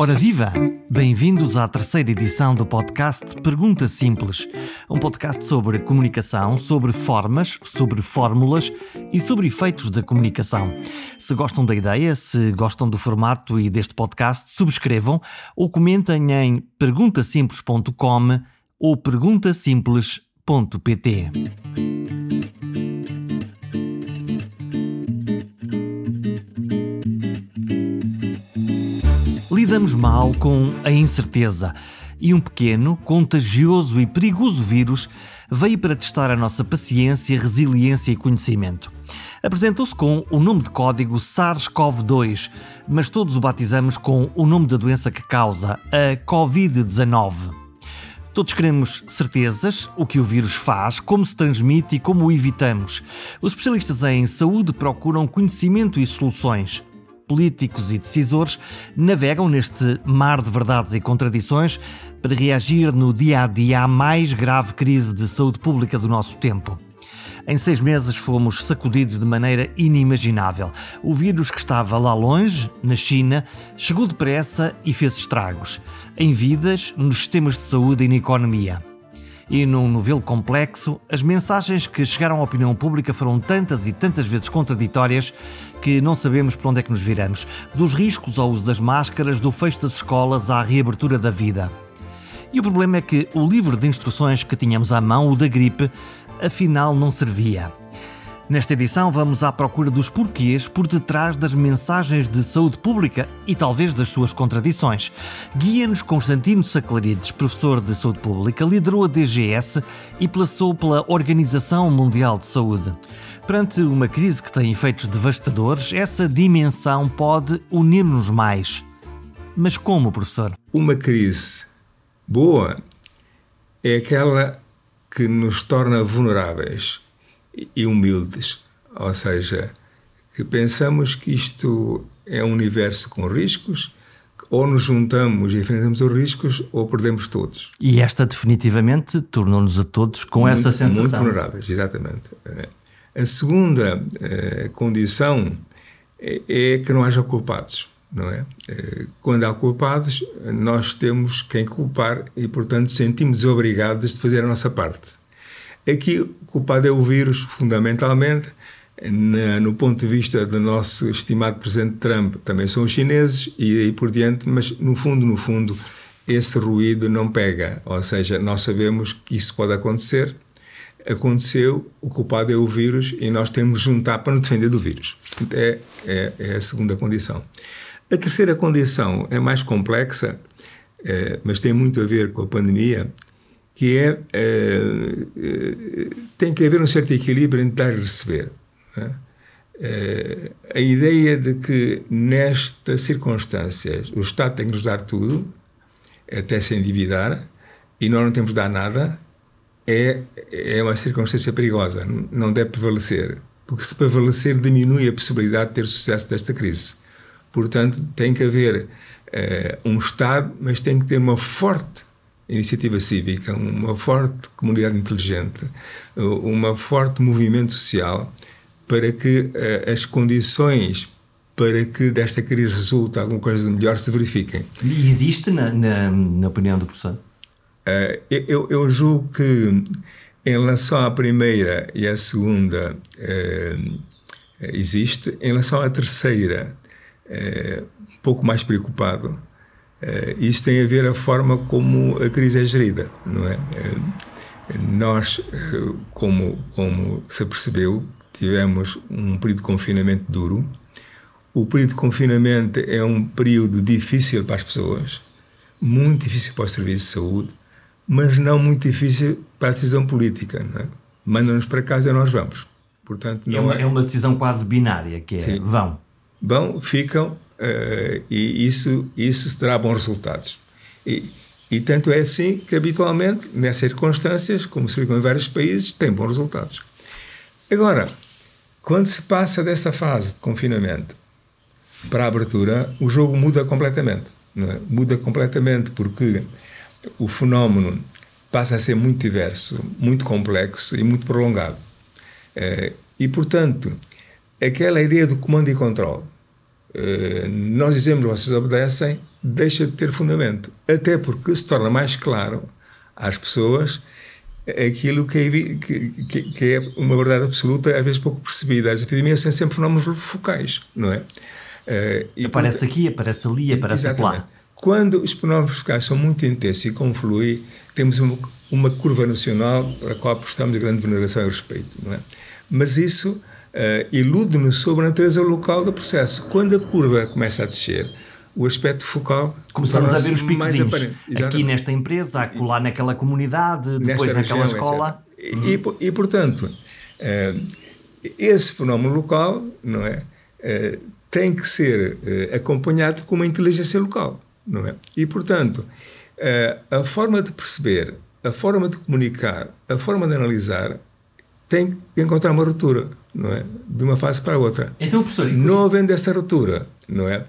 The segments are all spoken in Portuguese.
Ora viva! Bem-vindos à terceira edição do podcast Pergunta Simples, um podcast sobre comunicação, sobre formas, sobre fórmulas e sobre efeitos da comunicação. Se gostam da ideia, se gostam do formato e deste podcast, subscrevam ou comentem em perguntasimples.com ou perguntasimples.pt. lidamos mal com a incerteza e um pequeno, contagioso e perigoso vírus veio para testar a nossa paciência, resiliência e conhecimento. Apresentou-se com o nome de código SARS-CoV-2, mas todos o batizamos com o nome da doença que causa, a Covid-19. Todos queremos certezas, o que o vírus faz, como se transmite e como o evitamos. Os especialistas em saúde procuram conhecimento e soluções políticos e decisores navegam neste mar de verdades e contradições para reagir no dia a dia à mais grave crise de saúde pública do nosso tempo. Em seis meses fomos sacudidos de maneira inimaginável. O vírus que estava lá longe, na China, chegou depressa e fez estragos. Em vidas, nos sistemas de saúde e na economia. E num novelo complexo, as mensagens que chegaram à opinião pública foram tantas e tantas vezes contraditórias que não sabemos para onde é que nos viramos. Dos riscos ao uso das máscaras, do fecho das escolas à reabertura da vida. E o problema é que o livro de instruções que tínhamos à mão, o da gripe, afinal não servia. Nesta edição, vamos à procura dos porquês por detrás das mensagens de saúde pública e talvez das suas contradições. Guia-nos Constantino Saclarides, professor de saúde pública, liderou a DGS e passou pela Organização Mundial de Saúde. Perante uma crise que tem efeitos devastadores, essa dimensão pode unir-nos mais. Mas como, professor? Uma crise boa é aquela que nos torna vulneráveis e humildes. Ou seja, que pensamos que isto é um universo com riscos, ou nos juntamos e enfrentamos os riscos, ou perdemos todos. E esta definitivamente tornou-nos a todos com muito, essa sensação. Muito vulneráveis, exatamente. A segunda eh, condição é, é, que não haja culpados, não é? Eh, quando há culpados, nós temos quem culpar e, portanto, sentimos obrigados de fazer a nossa parte. Aqui o culpado é o vírus, fundamentalmente. Na, no ponto de vista do nosso estimado presidente Trump, também são os chineses e aí por diante, mas no fundo, no fundo, esse ruído não pega. Ou seja, nós sabemos que isso pode acontecer. Aconteceu, o culpado é o vírus e nós temos de juntar para nos defender do vírus. É, é, é a segunda condição. A terceira condição é mais complexa, é, mas tem muito a ver com a pandemia, que é, é, tem que haver um certo equilíbrio entre dar e receber. É? a ideia de que nestas circunstâncias o Estado tem que nos dar tudo, até se endividar, e nós não temos de dar nada, é, é uma circunstância perigosa, não deve prevalecer, porque se prevalecer diminui a possibilidade de ter sucesso desta crise. Portanto, tem que haver um Estado, mas tem que ter uma forte iniciativa cívica, uma forte comunidade inteligente, uma forte movimento social para que uh, as condições para que desta crise resulte alguma coisa de melhor se verifiquem. E existe na, na, na opinião do professor? Uh, eu, eu julgo que em relação à primeira e à segunda uh, existe, em relação à terceira um pouco mais preocupado Uh, isso tem a ver a forma como a crise é gerida, não é? Uh, nós, uh, como, como se percebeu, tivemos um período de confinamento duro. O período de confinamento é um período difícil para as pessoas, muito difícil para o serviço de saúde, mas não muito difícil para a decisão política. Não é? Mandam-nos para casa e nós vamos. Portanto, é, uma, é... é uma decisão quase binária, que é Sim. vão. Vão, ficam, uh, e isso, isso terá bons resultados. E, e tanto é assim que, habitualmente, nessas circunstâncias, como se viu em vários países, tem bons resultados. Agora, quando se passa dessa fase de confinamento para a abertura, o jogo muda completamente. É? Muda completamente porque o fenómeno passa a ser muito diverso, muito complexo e muito prolongado. Uh, e, portanto, aquela ideia do comando e controle, nós dizemos, vocês obedecem, deixa de ter fundamento. Até porque se torna mais claro às pessoas aquilo que é, que, que é, uma verdade absoluta, às vezes pouco percebida. As epidemias são sempre fenómenos focais, não é? Uh, aparece por... aqui, aparece ali, aparece Exatamente. lá. Quando os fenómenos focais são muito intensos e confluem, temos uma, uma, curva nacional para a qual prestamos grande veneração e respeito, não é? Mas isso uh, ilude-nos sobre a natureza local do processo. Quando a curva começa a descer, o aspecto focal começamos a ver os picozinhos aqui nesta empresa, acolá naquela comunidade, depois naquela região, escola. E, e, e, portanto uh, esse fenómeno local não é uh, tem que ser acompanhado com uma inteligência local não é? E portanto a forma de perceber a forma de comunicar a forma de analisar tem que encontrar uma ruptura não é de uma fase para a outra então professor não havendo essa ruptura não é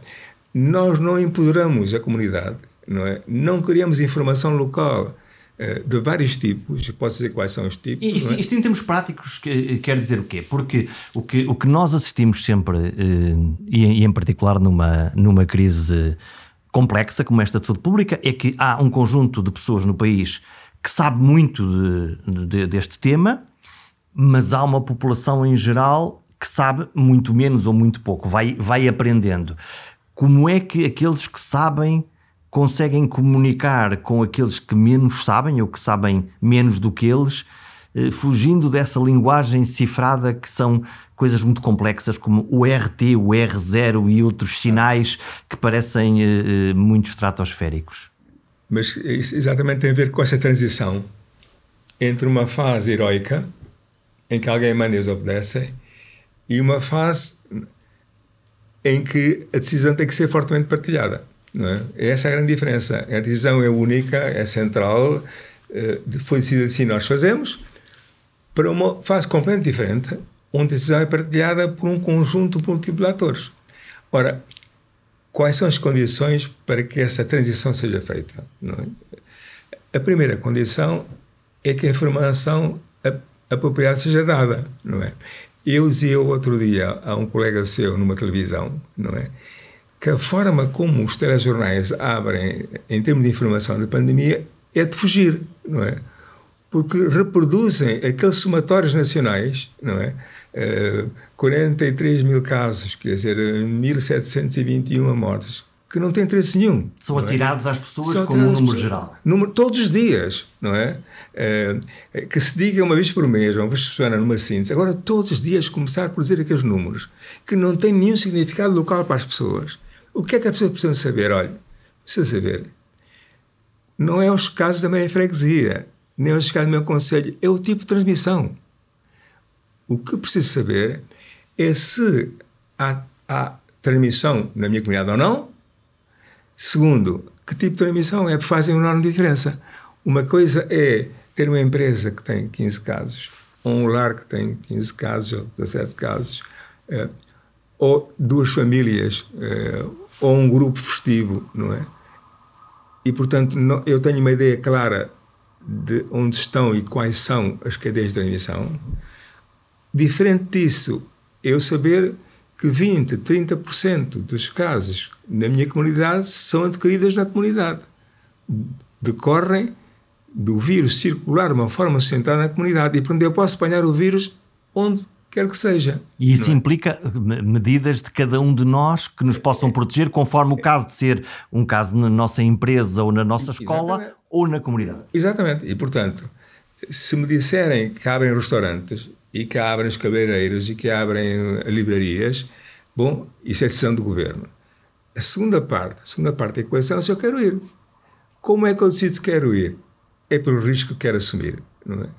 nós não empoderamos a comunidade, não é? Não criamos informação local uh, de vários tipos, pode dizer quais são os tipos. Isto, é? isto em termos práticos que, quer dizer o quê? Porque o que, o que nós assistimos sempre, uh, e, e, em particular numa, numa crise complexa como esta de saúde pública, é que há um conjunto de pessoas no país que sabe muito de, de, deste tema, mas há uma população em geral que sabe muito menos ou muito pouco, vai, vai aprendendo como é que aqueles que sabem conseguem comunicar com aqueles que menos sabem ou que sabem menos do que eles, eh, fugindo dessa linguagem cifrada que são coisas muito complexas como o RT, o R0 e outros sinais que parecem eh, eh, muito estratosféricos. Mas isso exatamente tem a ver com essa transição entre uma fase heroica, em que alguém manda e obedece, e uma fase em que a decisão tem que ser fortemente partilhada. É? Essa é a grande diferença. A decisão é única, é central, eh, foi decidida assim nós fazemos, para uma fase completamente diferente, onde a decisão é partilhada por um conjunto múltiplo de atores. Ora, quais são as condições para que essa transição seja feita? É? A primeira condição é que a informação apropriada seja dada, não é? Eu dizia outro dia a um colega seu numa televisão, não é? Que a forma como os telejornais abrem em termos de informação da pandemia é de fugir, não é? Porque reproduzem aqueles somatórios nacionais, não é? Uh, eh, 43 mil casos, quer dizer, 1.721 mortes que não tem interesse nenhum. São é? atirados é? às pessoas São como um número geral. Número, todos os dias, não é? é? Que se diga uma vez por mês, uma vez por semana, numa síntese. Agora, todos os dias, começar a produzir aqueles números que não têm nenhum significado local para as pessoas. O que é que a pessoa precisa saber? Olha, precisa saber. Não é os casos da minha freguesia, nem os casos do meu conselho, é o tipo de transmissão. O que preciso saber é se há, há transmissão na minha comunidade ou não, Segundo, que tipo de transmissão é? Fazem uma enorme diferença. Uma coisa é ter uma empresa que tem 15 casos, ou um lar que tem 15 casos, ou 17 casos, eh, ou duas famílias, eh, ou um grupo festivo, não é? E, portanto, não, eu tenho uma ideia clara de onde estão e quais são as cadeias de transmissão. Diferente disso, eu saber que 20, 30% dos casos na minha comunidade são adquiridas na comunidade. Decorrem do vírus circular de uma forma sustentada na comunidade. E, portanto, eu posso apanhar o vírus onde quer que seja. E isso é? implica medidas de cada um de nós que nos possam proteger, conforme o caso de ser um caso na nossa empresa ou na nossa escola Exatamente. ou na comunidade. Exatamente. E, portanto, se me disserem que abrem restaurantes e que abrem os cabeleireiros e que abrem eh, livrarias, bom, isso é decisão do governo. A segunda parte, a segunda parte da equação é se eu quero ir. Como é que eu decido que quero ir? É pelo risco que quero assumir.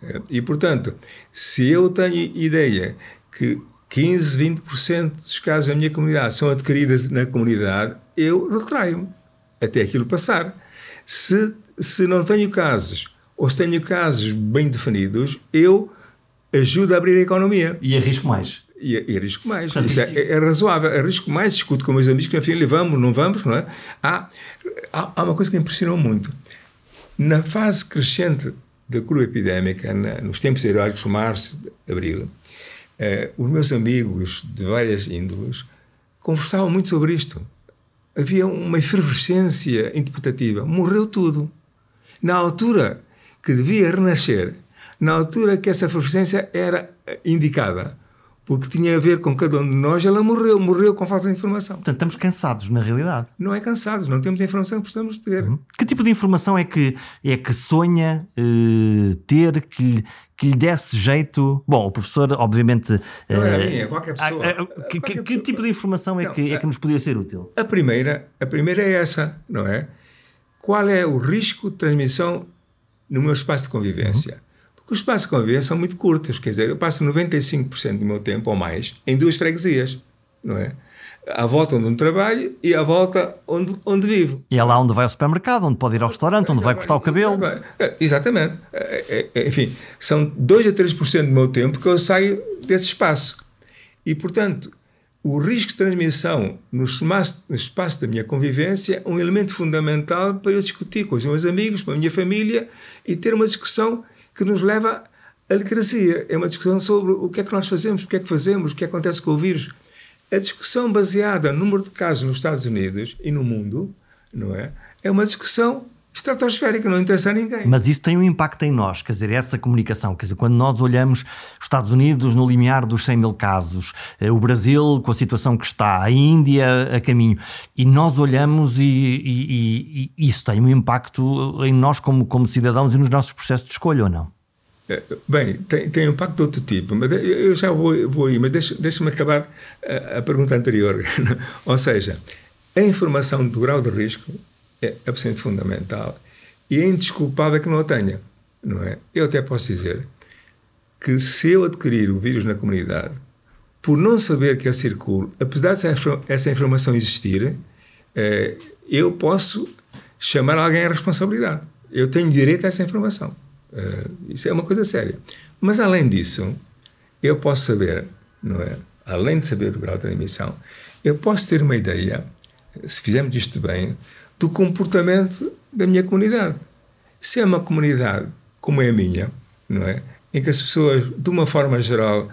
É? E, portanto, se eu tenho ideia que 15, 20% dos casos da minha comunidade são adquiridos na comunidade, eu retraio-me até aquilo passar. Se, se não tenho casos, ou se tenho casos bem definidos, eu ajuda a abrir a economia. E arrisco mais. E, e arrisco mais. Portanto, Isso é, é, razoável. Arrisco mais, discuto com meus amigos que, enfim, vamos, não vamos, não é? Há, há, uma coisa que me impressionou muito. Na fase crescente da curva epidémica, na, nos tempos heróicos, março, abril, eh, os meus amigos de várias índoles conversavam muito sobre isto. havia uma efervescência interpretativa. Morreu tudo. Na altura que devia renascer, na altura que essa efervescência era indicada, porque tinha a ver com cada um de nós, ela morreu, morreu com falta de informação. Portanto, estamos cansados, na realidade. Não é cansados, não temos a informação que precisamos ter. Uhum. Que tipo de informação é que, é que sonha uh, ter, que, que lhe desse jeito? Bom, o professor, obviamente. Não era uh, minha, qualquer pessoa. Uh, que, qualquer que pessoa. tipo de informação é, não, que, é que nos podia ser útil? A primeira, a primeira é essa, não é? Qual é o risco de transmissão no meu espaço de convivência? Uhum os espaços de convivência são muito curtos, quer dizer, eu passo 95% do meu tempo ou mais em duas freguesias, não é? À volta onde trabalho e à volta onde, onde vivo. E é lá onde vai ao supermercado, onde pode ir ao restaurante, onde vai cortar o cabelo. É, exatamente. É, é, enfim, são 2 a 3% do meu tempo que eu saio desse espaço. E, portanto, o risco de transmissão no espaço, no espaço da minha convivência é um elemento fundamental para eu discutir com os meus amigos, com a minha família e ter uma discussão que nos leva à alegria. É uma discussão sobre o que é que nós fazemos, o que é que fazemos, o que acontece com o vírus. A discussão baseada no número de casos nos Estados Unidos e no mundo, não é? É uma discussão estratosférica, não interessa a ninguém. Mas isso tem um impacto em nós, quer dizer, essa comunicação, quer dizer, quando nós olhamos os Estados Unidos no limiar dos 100 mil casos, eh, o Brasil com a situação que está, a Índia a caminho, e nós olhamos e, e, e isso tem um impacto em nós como, como cidadãos e nos nossos processos de escolha, ou não? É, bem, tem, tem impacto de outro tipo, mas eu já vou, vou aí, mas deixa-me deixa acabar a, a pergunta anterior. ou seja, a informação do grau de risco é absolutamente fundamental e é indesculpável que não a tenha, não é? Eu até posso dizer que se eu adquirir o vírus na comunidade, por não saber que ele circula, apesar de essa informação existir, é, eu posso chamar alguém à responsabilidade. Eu tenho direito a essa informação. É, isso é uma coisa séria. Mas, além disso, eu posso saber, não é? Além de saber o grau de transmissão, eu posso ter uma ideia, se fizermos isto bem, do comportamento da minha comunidade. Se é uma comunidade como é a minha, não é? Em que as pessoas, de uma forma geral,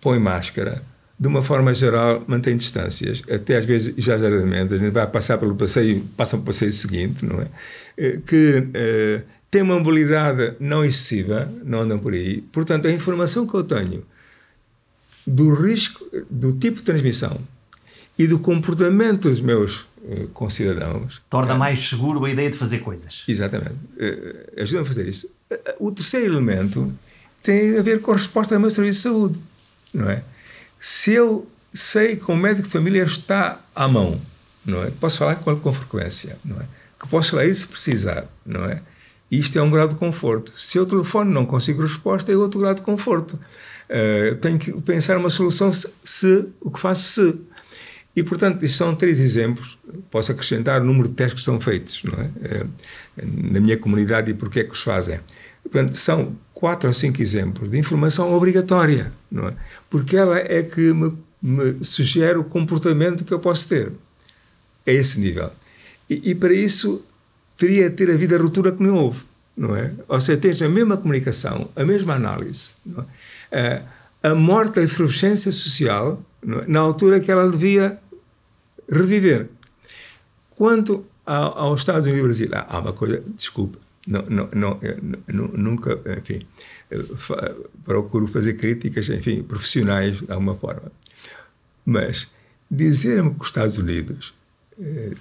põem máscara, de uma forma geral, mantêm distâncias, até às vezes exageradamente, a gente vai passar pelo passeio, passa para o passeio seguinte, não é? Eh, que eh, tem uma mobilidade não excessiva, não andam por aí. Portanto, a informação que eu tenho do risco, do tipo de transmissão e do comportamento dos meus eh, concidadãos. Torna é, mais seguro a ideia de fazer coisas. Exatamente. Uh, Ajuda-me a fazer isso. O terceiro elemento tem a ver com a resposta ao meu serviço de saúde. Não é? Se eu sei que o médico de família está à mão, não é? Posso falar com ele com frequência, não é? Que posso ir se precisar, não é? Isto é um grau de conforto. Se eu telefone não consigo resposta, é outro grau de conforto. Uh, tenho que pensar uma solução se, se o que faço se. E, portanto, isto são três exemplos. Posso acrescentar o número de testes que são feitos não é? Eh, na minha comunidade e porque é que os fazem. Portanto, são quatro ou cinco exemplos de informação obrigatória, não é? Porque ela é que me, me sugere o comportamento que eu posso ter. A esse nível. E, e para isso, teria ter a vida ruptura que não houve, não é? Ou seja, tens a mesma comunicação, a mesma análise, é? a morte da efervescência social, é? na altura que ela devia reviver. Quanto ao, aos Estados Unidos e Brasil, há uma coisa, desculpa, não, não, não, nunca, enfim, procuro fazer críticas, enfim, profissionais de alguma forma. Mas dizer-me que os Estados Unidos eh,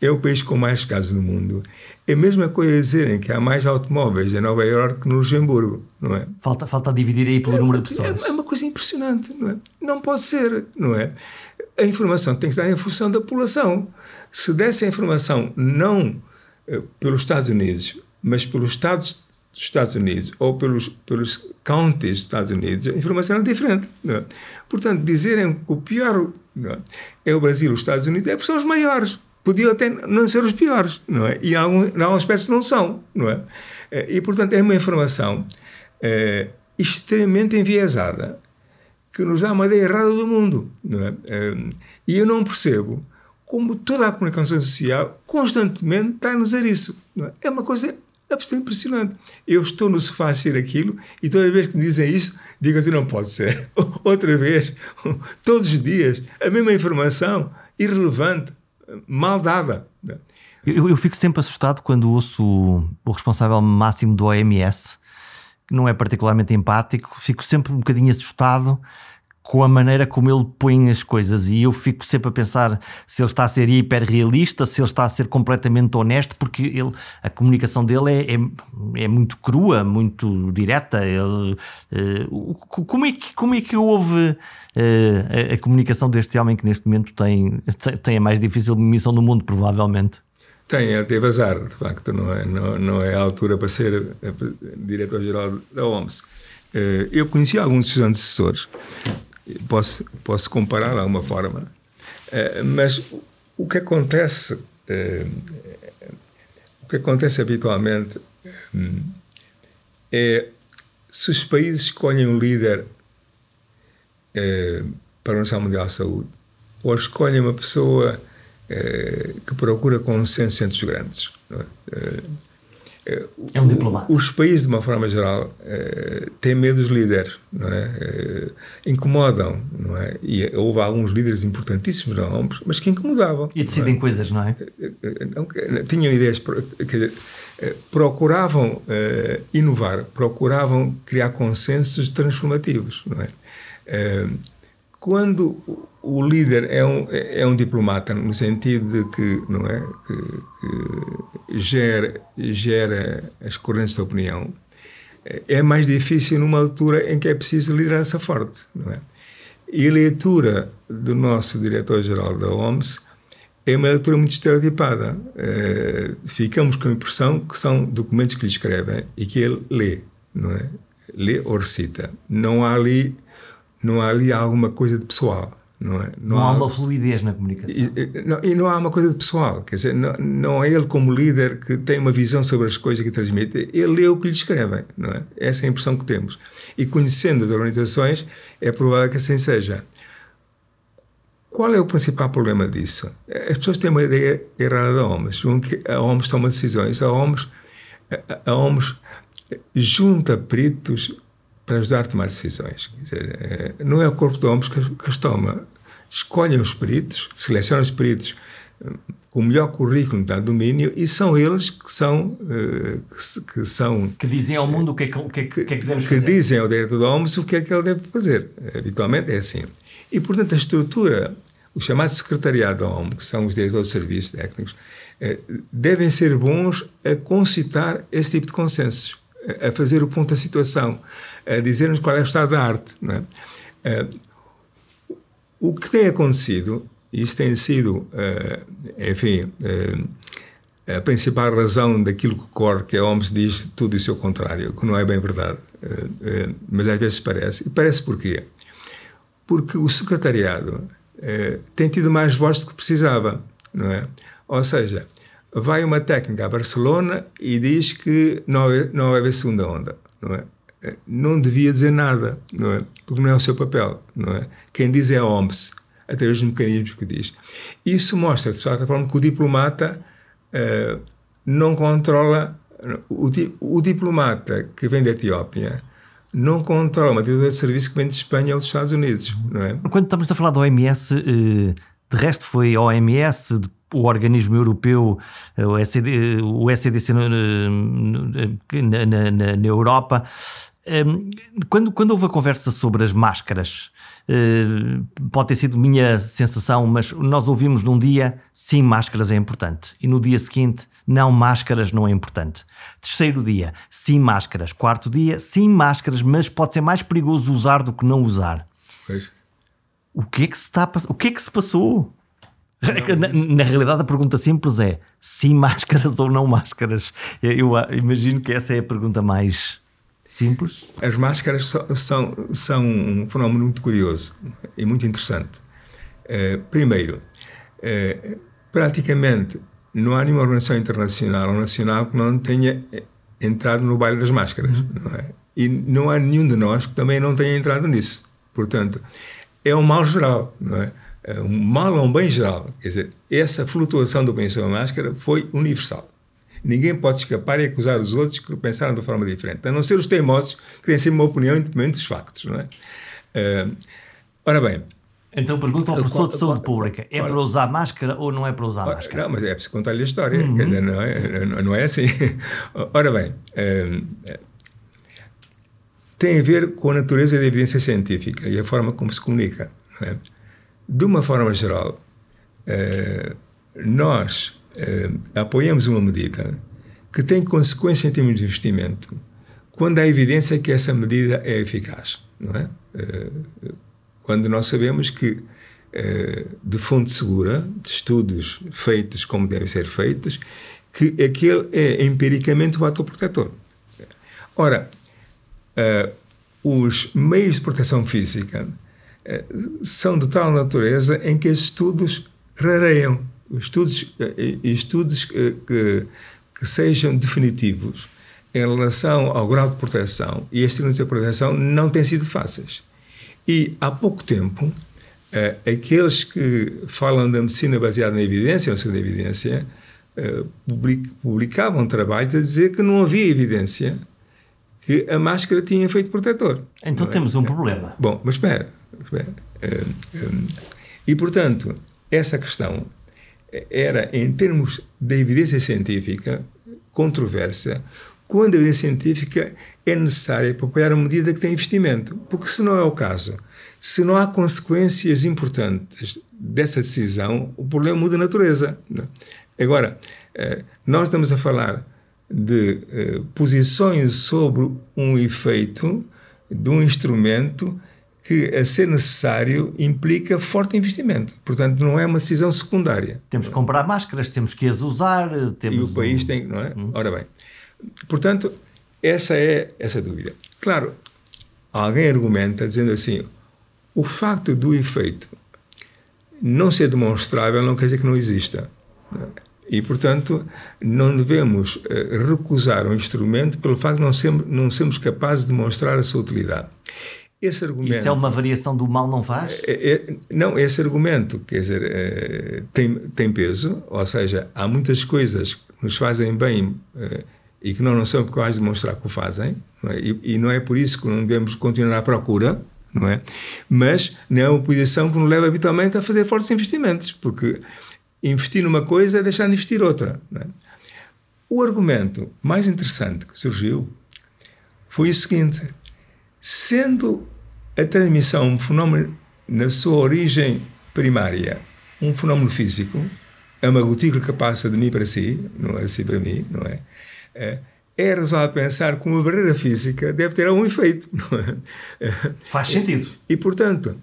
é o país com mais casos no mundo. É a mesma coisa dizerem que há mais automóveis em Nova Iorque que no Luxemburgo, não é? Falta, falta dividir aí pelo é, número de pessoas. É, é, uma coisa impressionante, não é? Não pode ser, não é? A informação tem que estar em função da população. Se desse a informação não eh, pelos Estados Unidos, mas pelos Estados dos Estados Unidos ou pelos, pelos counties dos Estados Unidos, a informação era diferente. É? Portanto, dizerem que o pior é? é o Brasil os Estados Unidos é porque são os maiores podiam até não ser os piores, não é? E em alguns, em aspectos não são, não é? Eh, e, portanto, é uma informação é, extremamente enviesada que nos dá uma ideia errada do mundo, é? é e eu não percebo como toda a comunicação social constantemente está a nos dizer isso. É? é? uma coisa absolutamente impressionante. Eu estou no sofá a ser aquilo e toda vez que me dizem isso, digo assim: não pode ser. Outra vez, todos os dias, a mesma informação, irrelevante, mal dada. Eu, eu, fico sempre assustado quando ouço o, responsável máximo do OMS, não é particularmente empático, fico sempre um bocadinho assustado com a maneira como ele põe as coisas e eu fico sempre a pensar se ele está a ser hiperrealista, se ele está a ser completamente honesto, porque ele, a comunicação dele é, é, é muito crua, muito direta. Ele, uh, como, é que, como é que houve uh, a, a, comunicação deste homem que neste momento tem, tem a mais difícil missão do mundo, provavelmente? Tem, ele teve azar, de facto, não é, não, não é a altura para ser diretor-geral da OMS. Uh, eu conheci alguns dos antecessores posso, posso comparar de alguma forma. Uh, mas o que acontece, o que acontece habitualmente é se os países escolhem um líder para a Organização Mundial de Saúde ou escolhem uma pessoa que procura consenso entre os grandes. É? É um diplomata. Os países, de uma forma geral, têm medo dos líderes, não é? Incomodam, não é? E houve alguns líderes importantíssimos na OMS, mas que incomodavam. E decidem é? coisas, não é? Tinham ideias, quer dizer, procuravam inovar, procuravam criar consensos transformativos, não é? Quando o líder é um, é um diplomata no sentido de que não é que, que gera, gera as correntes de opinião é mais difícil numa altura em que é preciso liderança forte não é e a leitura do nosso diretor-geral da OMS é uma leitura muito estereotipada. Uh, ficamos com a impressão que são documentos que lhe escrevem e que ele lê, não é? Lê ou recita. Não há ali não há ali alguma coisa de pessoal. Não, é? não, não há, há, uma fluidez na comunicação. E não, e não, há uma coisa de pessoal. Quer dizer, não, não é ele como líder que tem uma visão sobre as coisas que transmite. Ele lê o que lhe escrevem. Não é? Essa é a impressão que temos. E conhecendo as organizações, é provável que assim seja. Qual é o principal problema disso? As pessoas têm uma ideia errada da OMS. que a OMS toma decisões. A OMS, a OMS junta peritos para ajudar a tomar decisões. Dizer, é, não é o corpo de homens que, que as toma. Escolhem os peritos, selecionam os peritos eh, com o melhor currículo de domínio e são eles que são uh, que, que, são que dizem ao mundo o que é que, o que, é que, que, é que, que dizem ao diretor da OMS o que é que ele deve fazer habitualmente é assim e portanto a estrutura o chamado secretariado da OMS que são os diretores de serviços técnicos devem ser bons a concitar esse tipo de consensos a fazer o ponto da situação, a dizer-nos qual é o estado da arte. É? Uh, o que tem acontecido, isso tem sido, uh, enfim, uh, a principal razão daquilo que corre, que a OMS diz tudo isso ao contrário, que não é bem verdade, mas às vezes parece. E parece porquê? Porque o secretariado tem tido mais voz do que precisava, não é? Ou seja, vai uma técnica a Barcelona e diz que não, não vai haver segunda onda, não é? Não devia dizer nada, não é? Porque não é o seu papel, não é? Quem diz é a OMS, através dos mecanismos que diz. Isso mostra, de certa forma, que o diplomata uh, não controla. O, o, diplomata que vem da Etiópia não controla uma diretora de serviço que vem de Espanha ou dos Estados Unidos, não é? Quando estamos a falar da OMS, eh, de resto foi a OMS, o organismo europeu, o, SED, o SEDC na, na, na, na Europa. Hum, quando, quando houve a conversa sobre as máscaras, hum, pode ter sido minha sensação, mas nós ouvimos num dia sim, máscaras é importante, e no dia seguinte, não, máscaras não é importante. Terceiro dia, sim, máscaras. Quarto dia, sim, máscaras, mas pode ser mais perigoso usar do que não usar. Pois. O que é que se, está, o que é que se passou? Na, na, realidade, a pergunta simples é sim máscaras ou não máscaras. Eu, eu imagino que essa é a pergunta mais simples. As máscaras são, são um fenómeno muito curioso e muito interessante. Uh, primeiro, uh, praticamente não há nenhuma organização internacional ou nacional que não tenha entrado no baile das máscaras. Uhum. Não é? E não há nenhum de nós que também não tenha entrado nisso. Portanto, é um mal geral, não é? Eh, um mal ou um bem geral. Quer dizer, essa flutuação do bem a máscara foi universal. Ninguém pode escapar e acusar os outros que pensaram de forma diferente, a não ser os teimosos que têm sempre uma opinião independente dos factos. Não é? Uh, ora bem, Então pergunta ao professor de saúde pública: é para usar máscara ou não é para usar máscara? Não, mas é preciso contar-lhe a história, uhum. quer dizer, não é, não é assim. Ora bem, hum, tem a ver com a natureza da evidência científica e a forma como se comunica. É? De uma forma geral, uh, nós uh, apoiamos uma medida que tem consequência em termos de investimento quando há evidência que essa medida é eficaz, não é? Uh, quando nós sabemos que de fonte segura, de estudos feitos como devem ser feitos, que aquele é empiricamente o ator protetor. Ora, uh, os meios de proteção física uh, são de tal natureza em que estudos rareiam. Estudos, uh, estudos que, que sejam definitivos em relação ao grau de proteção e este nível de proteção não têm sido fáceis. E há pouco tempo, aqueles que falam da medicina baseada na evidência, ou seja, evidência, publicavam trabalhos a dizer que não havia evidência que a máscara tinha efeito protetor. Então é? temos um problema. Bom, mas espera. espera. E, portanto, essa questão era, em termos da evidência científica, controversa, quando a evidência científica é necessária para apoiar uma medida que tem investimento. Porque, se não é o caso, se não há consequências importantes dessa decisão, o problema muda a natureza. É? Agora, eh, nós estamos a falar de eh, posições sobre um efeito de um instrumento que, a ser necessário, implica forte investimento. Portanto, não é uma decisão secundária. Temos que comprar máscaras, temos que as usar. Temos e o país tem, não é? Hum. Ora bem, portanto, essa é essa dúvida. Claro, alguém argumenta dizendo assim: o facto do efeito não ser demonstrável não quer dizer que não exista. Não é? E, portanto, não devemos eh, recusar um instrumento pelo facto de não sermos, não sermos capazes de demonstrar a sua utilidade. Esse argumento, Isso é uma variação do mal não faz? É, é, não, esse argumento, quer dizer, é, tem, tem peso, ou seja, há muitas coisas que nos fazem bem e que nós não somos capazes de demonstrar que o fazem, não é? E, e, não é por isso que não devemos continuar à procura, não é? Mas não é uma posição que nos leva habitualmente a fazer fortes investimentos, porque investir numa coisa é deixar de investir outra. É? O argumento mais interessante que surgiu foi o seguinte: sendo a transmissão um fenómeno na sua origem primária, um fenómeno físico, é uma gotícula que passa de mim para si, não é assim para mim, não é? É, é razoável pensar que uma barreira física deve ter algum efeito, não é? Faz sentido. E, e portanto,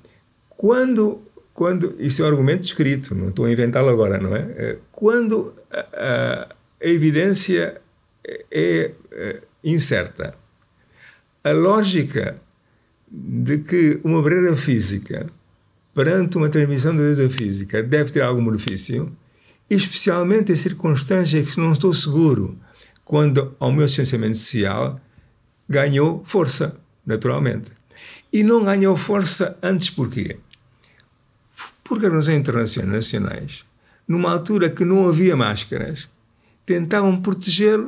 quando quando isso é um argumento escrito, não estou a inventá-lo agora, não é? é quando a, a, a evidência é, é, incerta, a lógica de que uma barreira física perante uma transmissão da doença física deve ter algum benefício, especialmente em circunstâncias que não estou seguro, quando o meu licenciamento social ganhou força, naturalmente. E não ganhou força antes porquê? Porque as organizações internacionais, numa altura que não havia máscaras, tentavam proteger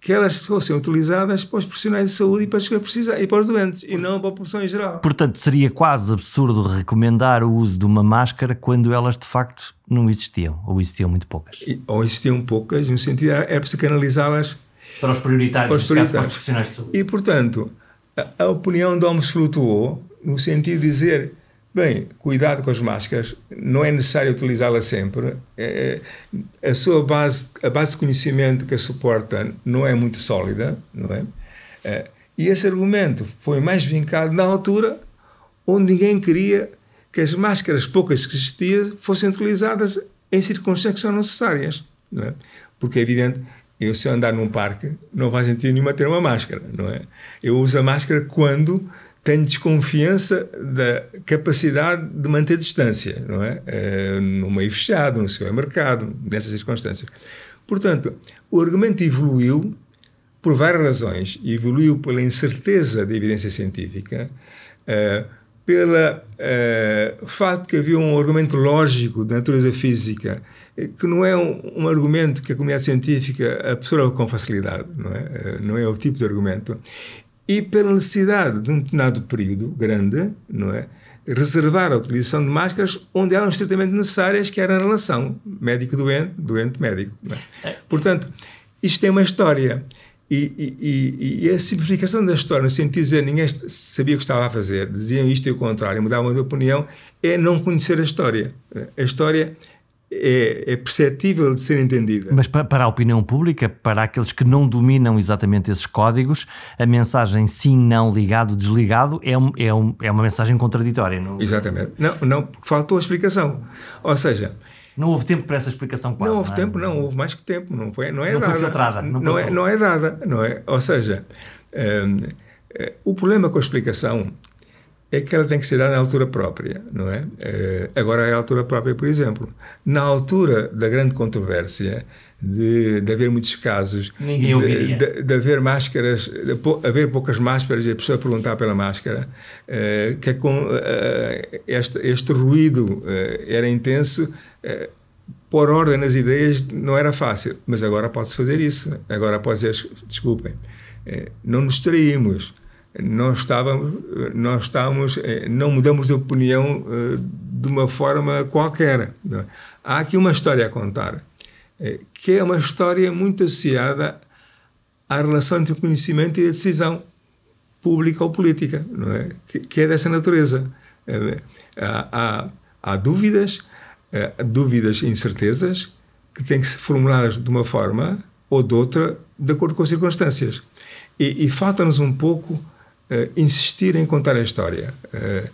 que elas fossem utilizadas para os profissionais de saúde e para os que precisam, e para os doentes, e não para a população em geral. Portanto, seria quase absurdo recomendar o uso de uma máscara quando elas de facto não existiam, ou existiam muito poucas. E, ou existiam poucas, no sentido é preciso canalizá-las para os prioritários, para os, prioritários. Caso, para os profissionais de saúde. E, portanto, a, a opinião de Homens flutuou no sentido de dizer Bem, cuidado com as máscaras, não é necessário utilizá-las sempre. É, é, a sua base, a base de conhecimento que a suporta não é muito sólida, não é? é? E esse argumento foi mais vincado na altura onde ninguém queria que as máscaras poucas que existiam fossem utilizadas em circunstâncias que são necessárias, não é? Porque é evidente, eu se eu andar num parque não faz sentido nenhuma ter uma máscara, não é? Eu uso a máscara quando tenho desconfiança da capacidade de manter distância, não é? é no meio fechado, no supermercado, nessas circunstâncias. Portanto, o argumento evoluiu por várias razões. Evoluiu pela incerteza da evidência científica, uh, pela uh, fato que havia um argumento lógico da natureza física que não é um, um, argumento que a comunidade científica absorve com facilidade, não é? Não é o tipo de argumento e pela necessidade de um determinado período grande, não é? reservar a utilização de máscaras onde eram estritamente necessárias, que era a relação médico-doente, doente-médico. É? Portanto, isto tem uma história. E, e, e, a simplificação da história, no sentido de dizer ninguém sabia o que estava a fazer, diziam isto e o contrário, mudavam de opinião, é não conhecer a história. A história é, é perceptível de ser entendida. Mas para a opinião pública, para aqueles que não dominam exatamente esses códigos, a mensagem sim, não, ligado, desligado é, um, é, um, é uma mensagem contraditória. Não? Exatamente. Não, não, faltou a explicação. Ou seja, não houve tempo para essa explicação quase, Não houve não é? tempo, não, houve mais que tempo, não foi, não é não dada. Foi filtrada, não, não, é, não é dada, não é? Ou seja, um, eh, o problema com a explicação é que ela tem que ser dada na altura própria, não é? Uh, agora é a altura própria, por exemplo. Na altura da grande controvérsia, de, de haver muitos casos, Ninguém de, de, de, haver máscaras, de haver poucas máscaras e a pessoa perguntar pela máscara, uh, que é com uh, este, este ruído era intenso, pôr ordem nas ideias não era fácil, mas agora pode-se fazer isso. Agora pode dizer, desculpem, não nos traímos nós estávamos, nós estávamos, eh, não mudamos de opinião eh, de uma forma qualquer. É? Há aqui uma história a contar, eh, que é uma história muito associada à relação entre o conhecimento e a decisão pública ou política, não é? que, é dessa natureza. Há, há, há dúvidas, dúvidas e incertezas que têm que ser formuladas de uma forma ou de outra, de acordo com as circunstâncias. E, e falta-nos um pouco uh, insistir em contar a história. Uh,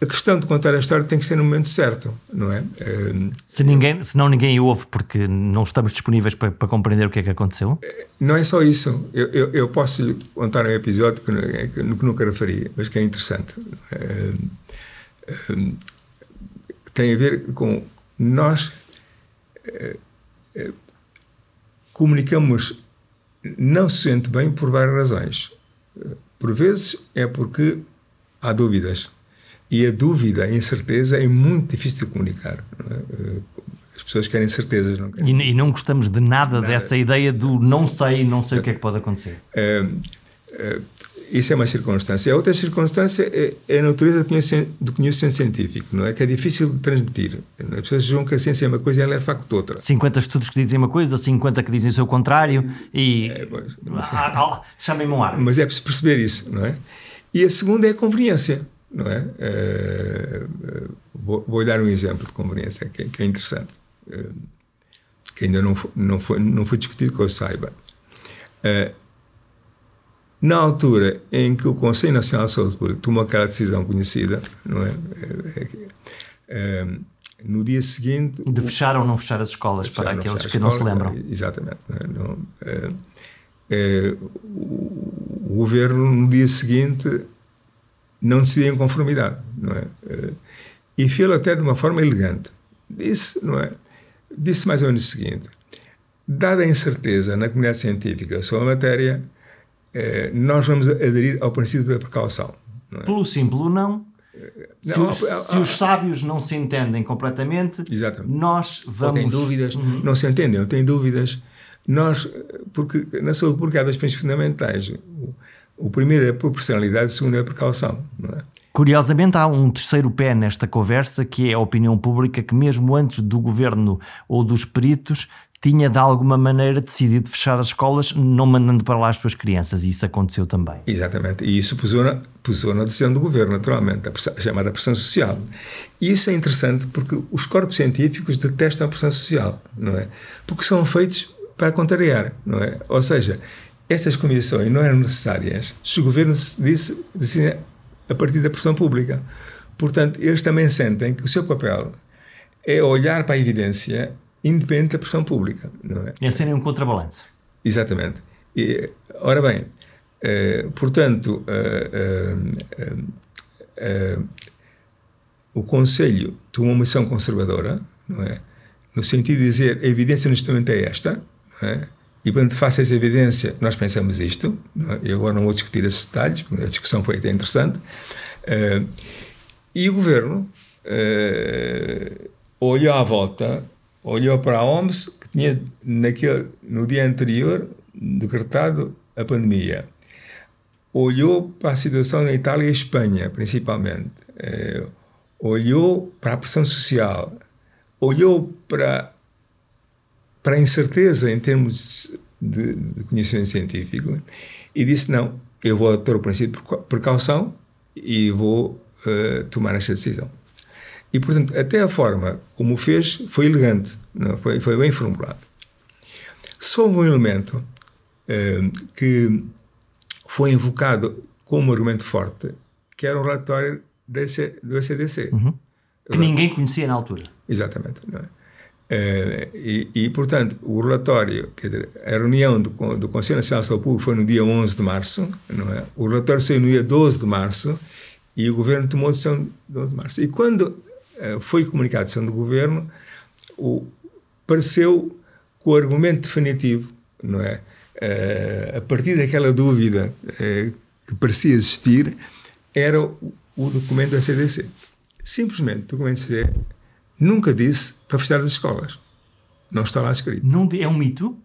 a questão de contar a história tem que ser no momento certo, não é? Uh, se ninguém, senão ninguém ouve porque não estamos disponíveis para, para, compreender o que é que aconteceu? Não é só isso. Eu, eu, eu posso lhe contar um episódio que, que, que, nunca referi, mas que é interessante. tem a ver com nós comunicamos não se sente bem por várias razões. Por vezes é porque há dúvidas. E a dúvida, a incerteza é muito difícil de comunicar. É? As pessoas querem certezas, não querem. E, e não gostamos de nada, nada, dessa ideia do não sei, não sei o que é que pode acontecer. É, é, isso é uma circunstância. A outra circunstância é, é a natureza do conhecimento, do conhecimento, científico, não é? Que é difícil de transmitir. As pessoas julgam que a ciência é uma coisa e ela é facto outra. 50 estudos que dizem uma coisa, 50 que dizem o seu contrário e. É, pois, ah, ah, Chamem-me um ar. Mas é preciso perceber isso, não é? E a segunda é a conveniência, não é? Uh, vou, vou, dar um exemplo de conveniência que, que é interessante, uh, que ainda não foi, não, foi, não foi discutido que eu saiba. Uh, na altura em que o Conselho Nacional de Saúde Pública tomou aquela decisão conhecida, não é? é, é, é no dia seguinte. De fechar ou não fechar as escolas, para aqueles que não se lembram. Exatamente. Não, é, é, o, governo, no dia seguinte, não decidiu em conformidade, não é? e fez até de uma forma elegante. Disse, não é? Disse mais ou menos o seguinte: dada a incerteza na comunidade científica sobre a matéria, nós vamos aderir ao princípio da precaução. É? Pelo simples não. Se, não, os, se, os, sábios não se entendem completamente, Exatamente. nós vamos. Ou têm dúvidas, uhum. não se entendem, ou têm dúvidas. Nós, porque na saúde pública há dois princípios fundamentais. O, o primeiro é a proporcionalidade, o segundo é a precaução. É? Curiosamente, há um terceiro pé nesta conversa, que é a opinião pública, que mesmo antes do governo ou dos peritos, tinha de alguma maneira decidido fechar as escolas, não mandando para lá as suas crianças, e isso aconteceu também. Exatamente, e isso pusou na, na decisão do governo, naturalmente, a, a chamada pressão social. E isso é interessante porque os corpos científicos detestam a pressão social, não é? Porque são feitos para contrariar, não é? Ou seja, estas comissões não eram necessárias se o governo disse, disse a partir da pressão pública. Portanto, eles também sentem que o seu papel é olhar para a evidência independente da pressão pública. Não é? É serem um contrabalanço. Exatamente. E, ora bem, eh, portanto, eh, eh, o Conselho tomou uma missão conservadora, não é? no sentido de dizer a evidência neste momento é esta, não é? e quando faça essa evidência nós pensamos isto, não é? eu agora não vou discutir esses detalhes, porque a discussão foi até interessante, e o Governo olhou à volta olhou para a OMS, que tinha naquele, no dia anterior decretado a pandemia. olhou para a situação na Itália e Espanha, principalmente, uh, olhou para a pressão social, olhou para, para a incerteza em termos de, de conhecimento científico e disse: Não, eu vou ter o princípio de precaução e vou uh, tomar esta decisão. E, portanto, até a forma como o fez foi elegante, não? Foi, foi bem formulado. Só um elemento uh, que foi invocado como argumento forte, que era o relatório desse, do ECDC. Uhum. Que ninguém conhecia na altura. Exatamente. Não é? Uh, e, e, portanto, o relatório, quer dizer, a reunião do, do Conselho Nacional de Saúde Pública foi no dia 11 de março, não é? O relatório saiu no dia 12 de março e o governo tomou a decisão 12 de março. E quando foi comunicada a decisão do governo, o, pareceu com o argumento definitivo, não é? Uh, a partir daquela dúvida que parecia existir, era o, o documento da CDC. Simplesmente, o documento da CDC nunca disse para fechar as escolas. Não está lá escrito. Não, é um mito?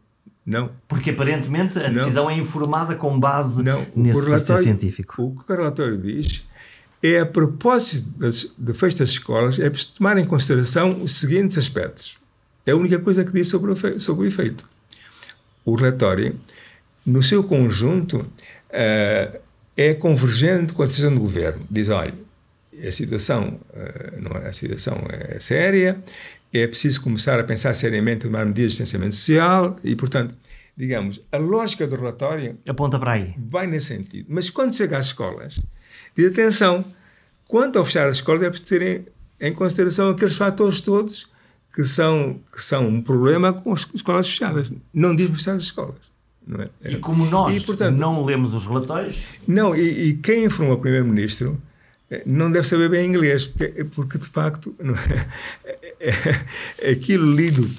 Não. Porque aparentemente a decisão não. é informada com base não. nesse relatório científico. O que o relatório diz é a propósito das, fecho das escolas é tomar em consideração os seguintes aspectos. É a única coisa que diz sobre o, sobre o efeito. O relatório, no seu conjunto, uh, é convergente com a decisão do governo. Diz, olha, a situação, eh, não é, a situação é séria, é preciso começar a pensar seriamente em tomar medidas de distanciamento social e, portanto, digamos, a lógica do relatório aponta para aí. Vai nesse sentido. Mas quando chega às escolas, diz atenção, quanto ao fechar as escolas, é preciso ter em consideração aqueles fatores todos que são, que são um problema com as escolas fechadas. Não diz fechar as escolas. Não é? E como nós e, portanto, não lemos os relatórios. Não, e, e quem informou o Primeiro-Ministro não deve saber bem inglês, porque, porque de facto é, é, é, aquilo lido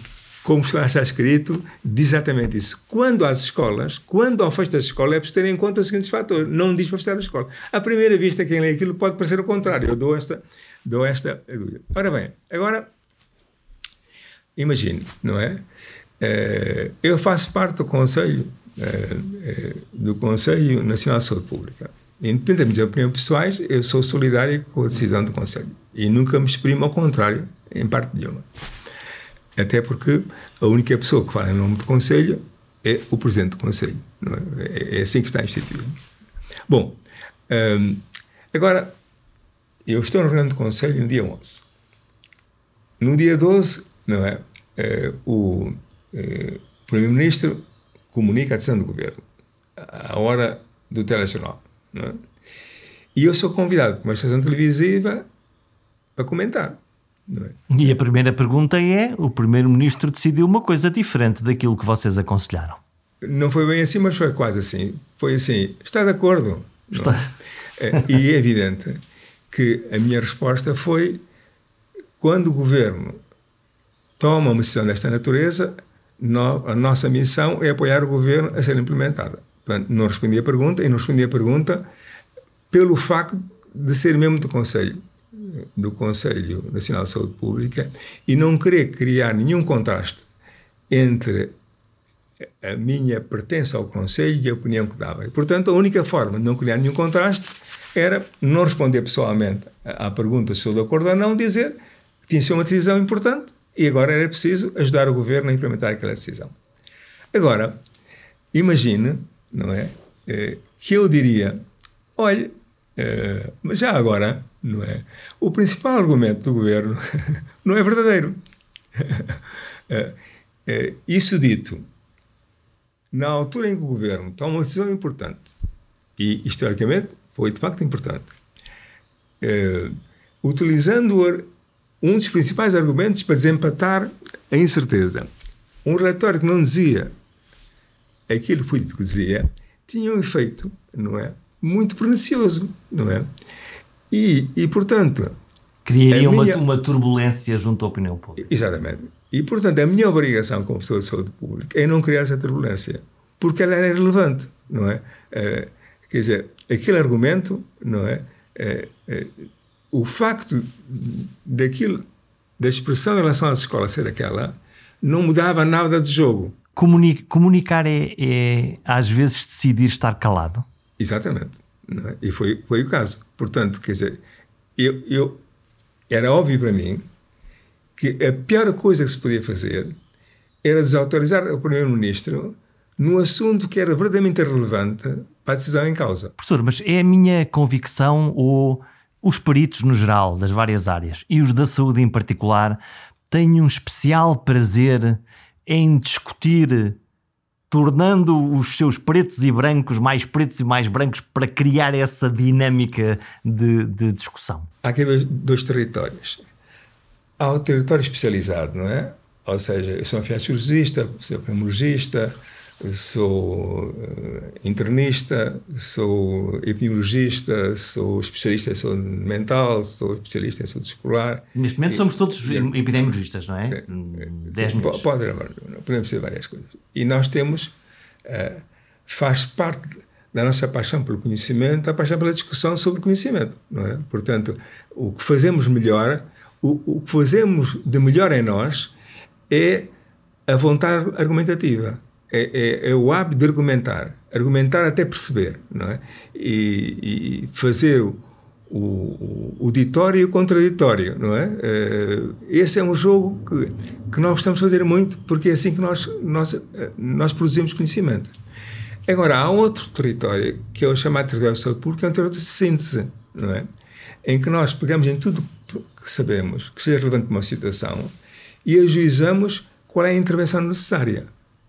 como está escrito diz exatamente isso. Quando às escolas, quando ao fecho das escolas, é preciso ter em conta os seguintes fatores. Não diz para fechar a escola. À primeira vista, quem lê aquilo pode parecer o contrário. Eu dou esta, dou esta dúvida. Ora bem, agora, imagine, não é? Eh, eu faço parte do Conselho, eh, eh, do Conselho Nacional de Saúde Pública independentemente de opiniões pessoais, eu sou solidário com a decisão do Conselho. E nunca me exprimo ao contrário, em parte nenhuma. Até porque a única pessoa que fala em nome do Conselho é o Presidente do Conselho. É? é? assim que está instituído. Bom, hum, agora, eu estou no reunião do Conselho no dia 11. No dia 12, não é? Uh, o uh, Primeiro-Ministro comunica a decisão do Governo, à hora do telejornal. É? E eu sou convidado para uma estação televisiva para comentar. É? E a primeira pergunta é: o primeiro-ministro decidiu uma coisa diferente daquilo que vocês aconselharam? Não foi bem assim, mas foi quase assim. Foi assim: está de acordo? Está. É, e é evidente que a minha resposta foi: quando o governo toma uma decisão desta natureza, a nossa missão é apoiar o governo a ser implementada. Portanto, não respondi a pergunta e não respondi a pergunta pelo facto de ser membro do Conselho, do Conselho Nacional de Saúde Pública e não querer criar nenhum contraste entre a minha pertença ao Conselho e a opinião que dava. E, portanto, a única forma de não criar nenhum contraste era não responder pessoalmente à pergunta se sou de acordo ou não, dizer que tinha sido uma decisão importante e agora era preciso ajudar o governo a implementar aquela decisão. Agora, imagine não é? é que eu diria, olha, mas já agora, não é? O principal argumento do governo não é verdadeiro. é, é, isso dito, na altura em que o governo toma uma decisão importante, e historicamente foi de facto importante, é, utilizando um dos principais argumentos para desempatar a incerteza. Um relatório que não dizia aquilo que dizia tinha um efeito, não é? Muito pernicioso, não é? E, e portanto. Criaria minha... uma, uma turbulência junto à opinião pública. Exatamente. E, portanto, a minha obrigação como pessoa de saúde pública é não criar essa turbulência, porque ela é relevante, não é? é quer dizer, aquele argumento, não é? é, é o facto daquilo, da expressão em relação às escolas ser aquela, não mudava nada de jogo. Comuni comunicar é, é, às vezes, decidir estar calado? Exatamente. É? E foi, foi o caso. Portanto, quer dizer, eu, eu, era óbvio para mim que a pior coisa que se podia fazer era desautorizar o Primeiro-Ministro num assunto que era verdadeiramente relevante para a decisão em causa. Professor, mas é a minha convicção ou os peritos no geral das várias áreas e os da saúde em particular têm um especial prazer em discutir tornando os seus pretos e brancos mais pretos e mais brancos para criar essa dinâmica de, de discussão? Há aqui dois, dois, territórios. Há o território especializado, não é? Ou seja, eu sou anfiaciologista, sou pneumologista, sou uh, internista, sou epidemiologista, sou especialista em saúde mental, sou especialista em saúde escolar. Neste momento e, somos todos e, epidemiologistas, não é? Sim, 10 sim, pode, podemos ser várias coisas. E nós temos, uh, faz parte da nossa paixão pelo conhecimento, a paixão pela discussão sobre conhecimento, não é? Portanto, o que fazemos melhor, o, o que fazemos de melhor em nós é a vontade argumentativa é, é, é, o hábito de argumentar, argumentar até perceber, não é? E, e fazer o, o, o ditório e o contraditório, não é? Uh, esse é um jogo que, que nós gostamos de fazer muito, porque é assim que nós, nós, eh, nós produzimos conhecimento. Agora, há outro território, que é o chamado território de saúde pública, que é um território de síntese, não é? Em que nós pegamos em tudo que sabemos, que seja relevante para uma situação, e ajuizamos qual é a intervenção necessária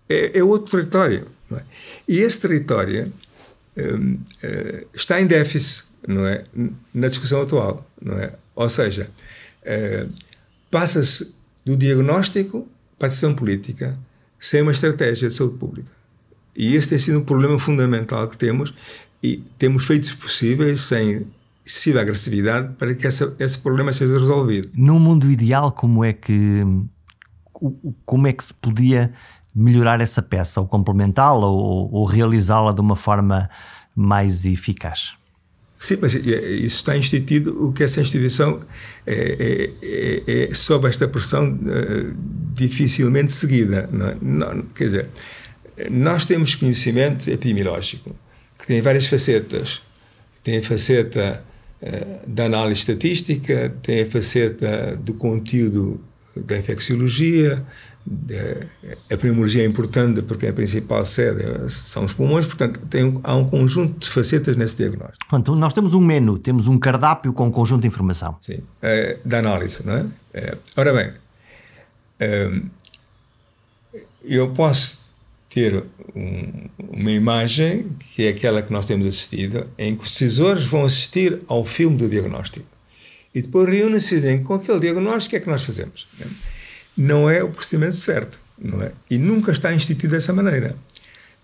é, é outro território. É? E esse território um, uh, eh, está em déficit não é? na discussão atual. Não é? Ou seja, uh, passa-se do diagnóstico para a decisão política sem uma estratégia de saúde pública. E esse tem sido um problema fundamental que temos e temos feitos possíveis sem excessiva agressividade para que essa, esse problema seja resolvido. Num mundo ideal, como é que como é que se podia melhorar essa peça, ou complementá-la, ou, ou realizá-la de uma forma mais eficaz? Sim, mas isso está instituído, o que essa instituição é, é, é, sob esta pressão uh, dificilmente seguida. Não, é? não, quer dizer, nós temos conhecimento epidemiológico que tem várias facetas. Tem a faceta uh, da análise estatística, tem a faceta do conteúdo da infecciologia, a pneumologia é importante porque a principal sede são os pulmões, portanto tem, há um conjunto de facetas nesse diagnóstico. Portanto, nós temos um menu, temos um cardápio com um conjunto de informação. Sim, é, da análise, não é? é ora bem, é, eu posso ter um, uma imagem que é aquela que nós temos assistido, em que os decisores vão assistir ao filme do diagnóstico e depois reúnem-se com aquele diagnóstico, o que é que nós fazemos? não é o procedimento certo, não é? E nunca está instituído dessa maneira.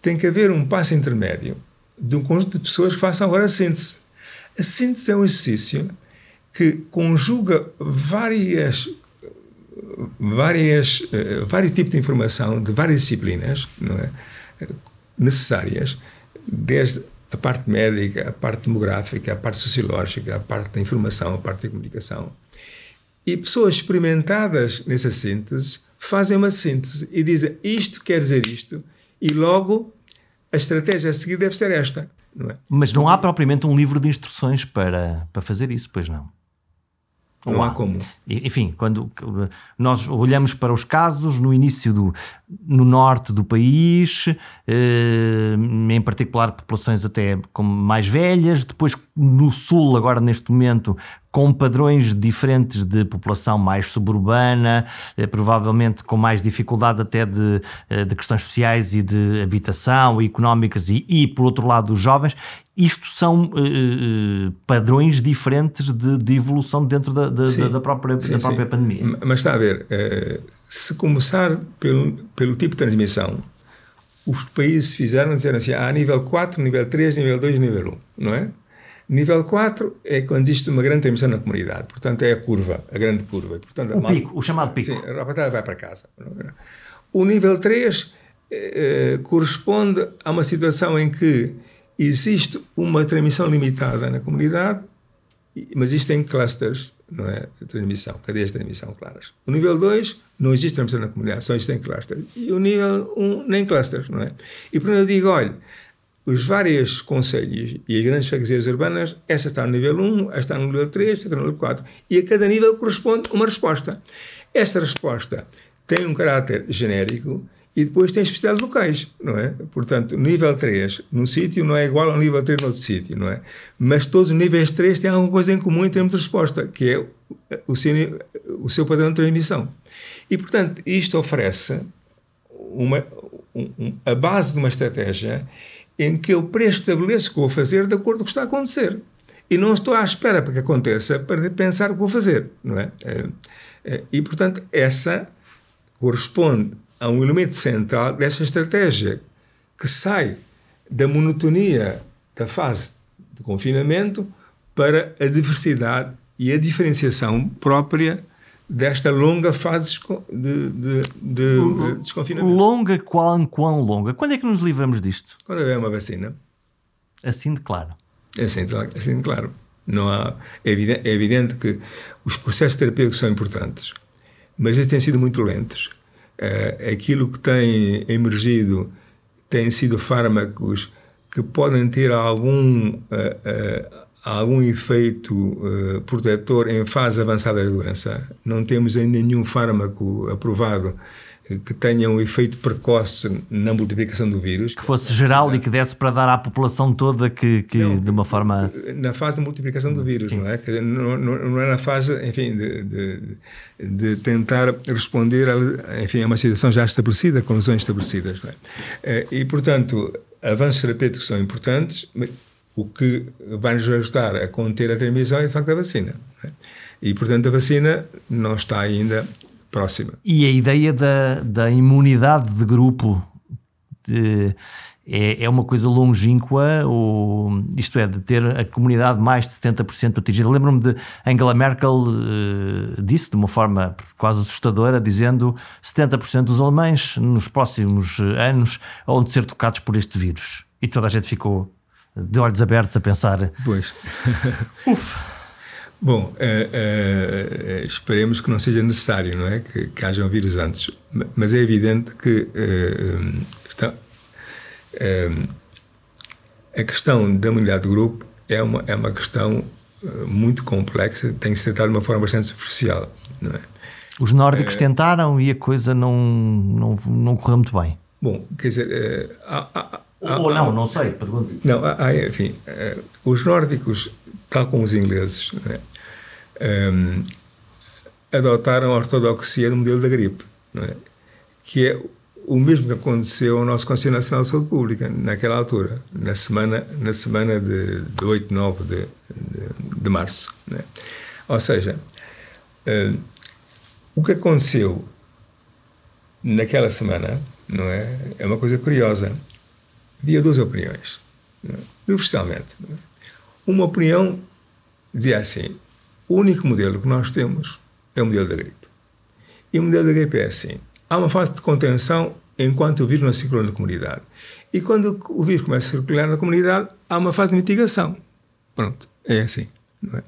Tem que haver um passo intermédio de um conjunto de pessoas que façam agora a síntese. A síntese é um exercício que conjuga várias várias uh, vários tipos de informação de várias disciplinas, não é? necessárias, desde a parte médica, a parte demográfica, a parte sociológica, a parte da informação, a parte da comunicação e pessoas experimentadas nessa síntese fazem uma síntese e dizem isto quer dizer isto, e logo a estratégia a seguir deve ser esta. Não é? Mas não há propriamente um livro de instruções para, para fazer isso, pois não? Não há como. Enfim, quando nós olhamos para os casos no início do no norte do país, eh, em particular populações até como mais velhas, depois no sul, agora neste momento, com padrões diferentes de população mais suburbana, eh, provavelmente com mais dificuldade até de, eh, de questões sociais e de habitação, económicas e, e, por outro lado, os jovens. Isto são uh, padrões diferentes de, de, evolução dentro da, da, sim, da própria, sim, da própria pandemia. Mas está a ver, se começar pelo, pelo tipo de transmissão, os países fizeram dizer assim, há nível 4, nível 3, nível 2, nível 1, não é? Nível 4 é quando existe uma grande transmissão na comunidade, portanto é a curva, a grande curva. Portanto, o pico, o chamado pico. Sim, a rapaziada vai para casa. O nível 3 eh, eh, corresponde a uma situação em que existe uma transmissão limitada na comunidade, mas isto em clusters, não é? De transmissão, cadeias de transmissão claras. O nível 2 não existe transmissão na comunidade, só existe em clusters. E o nível 1 um, nem clusters, não é? E portanto eu digo, olha, os vários conselhos e as grandes freguesias urbanas, esta está no nível 1, esta está no nível 3, esta está no nível 4. E a cada nível corresponde uma resposta. Esta resposta tem um caráter genérico e depois tem especialidades locais, não é? Portanto, nível 3 num sítio não é igual ao nível 3 no outro sítio, não é? Mas todos os níveis 3 têm alguma coisa em comum em termos de resposta, que é o seu, o seu padrão de transmissão. E, portanto, isto oferece uma, um, a base de uma estratégia em que eu preestabeleço o que vou fazer de acordo com o que está a acontecer. E não estou à espera para que aconteça para pensar o que vou fazer, não é? é, é e, portanto, essa corresponde a um elemento central dessa estratégia, que sai da monotonia da fase de confinamento para a diversidade e a diferenciação própria desta longa fase de, de, de, de desconfinamento. Longa, quão, quão longa? Quando é que nos livramos disto? Quando houver uma vacina. Assim de claro. Assim de, assim de claro. Não há, é, evidente, é evidente que os processos terapêuticos são importantes, mas eles têm sido muito lentos. Uh, aquilo que tem emergido têm sido fármacos que podem ter algum uh, uh, algum efeito uh, protetor em fase avançada da doença. Não temos ainda nenhum fármaco aprovado que tenha um efeito precoce na multiplicação do vírus. Que fosse geral e que desse para dar à população toda que, que não, de uma forma... Na fase de multiplicação do vírus, Sim. não é? Não, não, não, é na fase, enfim, de, de, de, tentar responder a, enfim, a uma situação já estabelecida, com lesões estabelecidas. É? E, portanto, avanços terapêuticos são importantes, o que vai nos ajudar a conter a transmissão é, de facto, a vacina. É? E, portanto, a vacina não está ainda próxima. E a ideia da, da imunidade de grupo de, é, é uma coisa longínqua, ou, isto é, de ter a comunidade mais de 70% atingida. Lembro-me de Angela Merkel uh, disse de uma forma quase assustadora, dizendo 70% dos alemães nos próximos anos vão de ser tocados por este vírus. E toda a gente ficou de olhos abertos a pensar. Pois. Ufa. Bom, uh, uh, esperemos que não seja necessário, não é? Que, que haja vírus antes. Mas é evidente que está, a questão da imunidade de grupo é uma, é uma questão muito complexa, tem que ser tratada de uma forma bastante superficial, não é? Os nórdicos tentaram e a coisa não, não, não correu muito bem. Bom, quer dizer, há, há, ou não, não sei, pergunto. Não, há, enfim, uh, os nórdicos, tal como os ingleses, né, um, adotaram a ortodoxia do modelo da gripe, é? que é o mesmo que aconteceu ao nosso Conselho Nacional de Saúde Pública, naquela altura, na semana, na semana de, de 8, 9 de, de, de março. É? Ou seja, uh, o que aconteceu naquela semana não é, é uma coisa curiosa havia duas opiniões, é? universalmente. É? Uma opinião dizia assim: o único modelo que nós temos é o modelo da gripe. E o modelo da gripe é assim: há uma fase de contenção enquanto o vírus não circula na comunidade. E quando o vírus começa a circular na comunidade, há uma fase de mitigação. Pronto, é assim. É?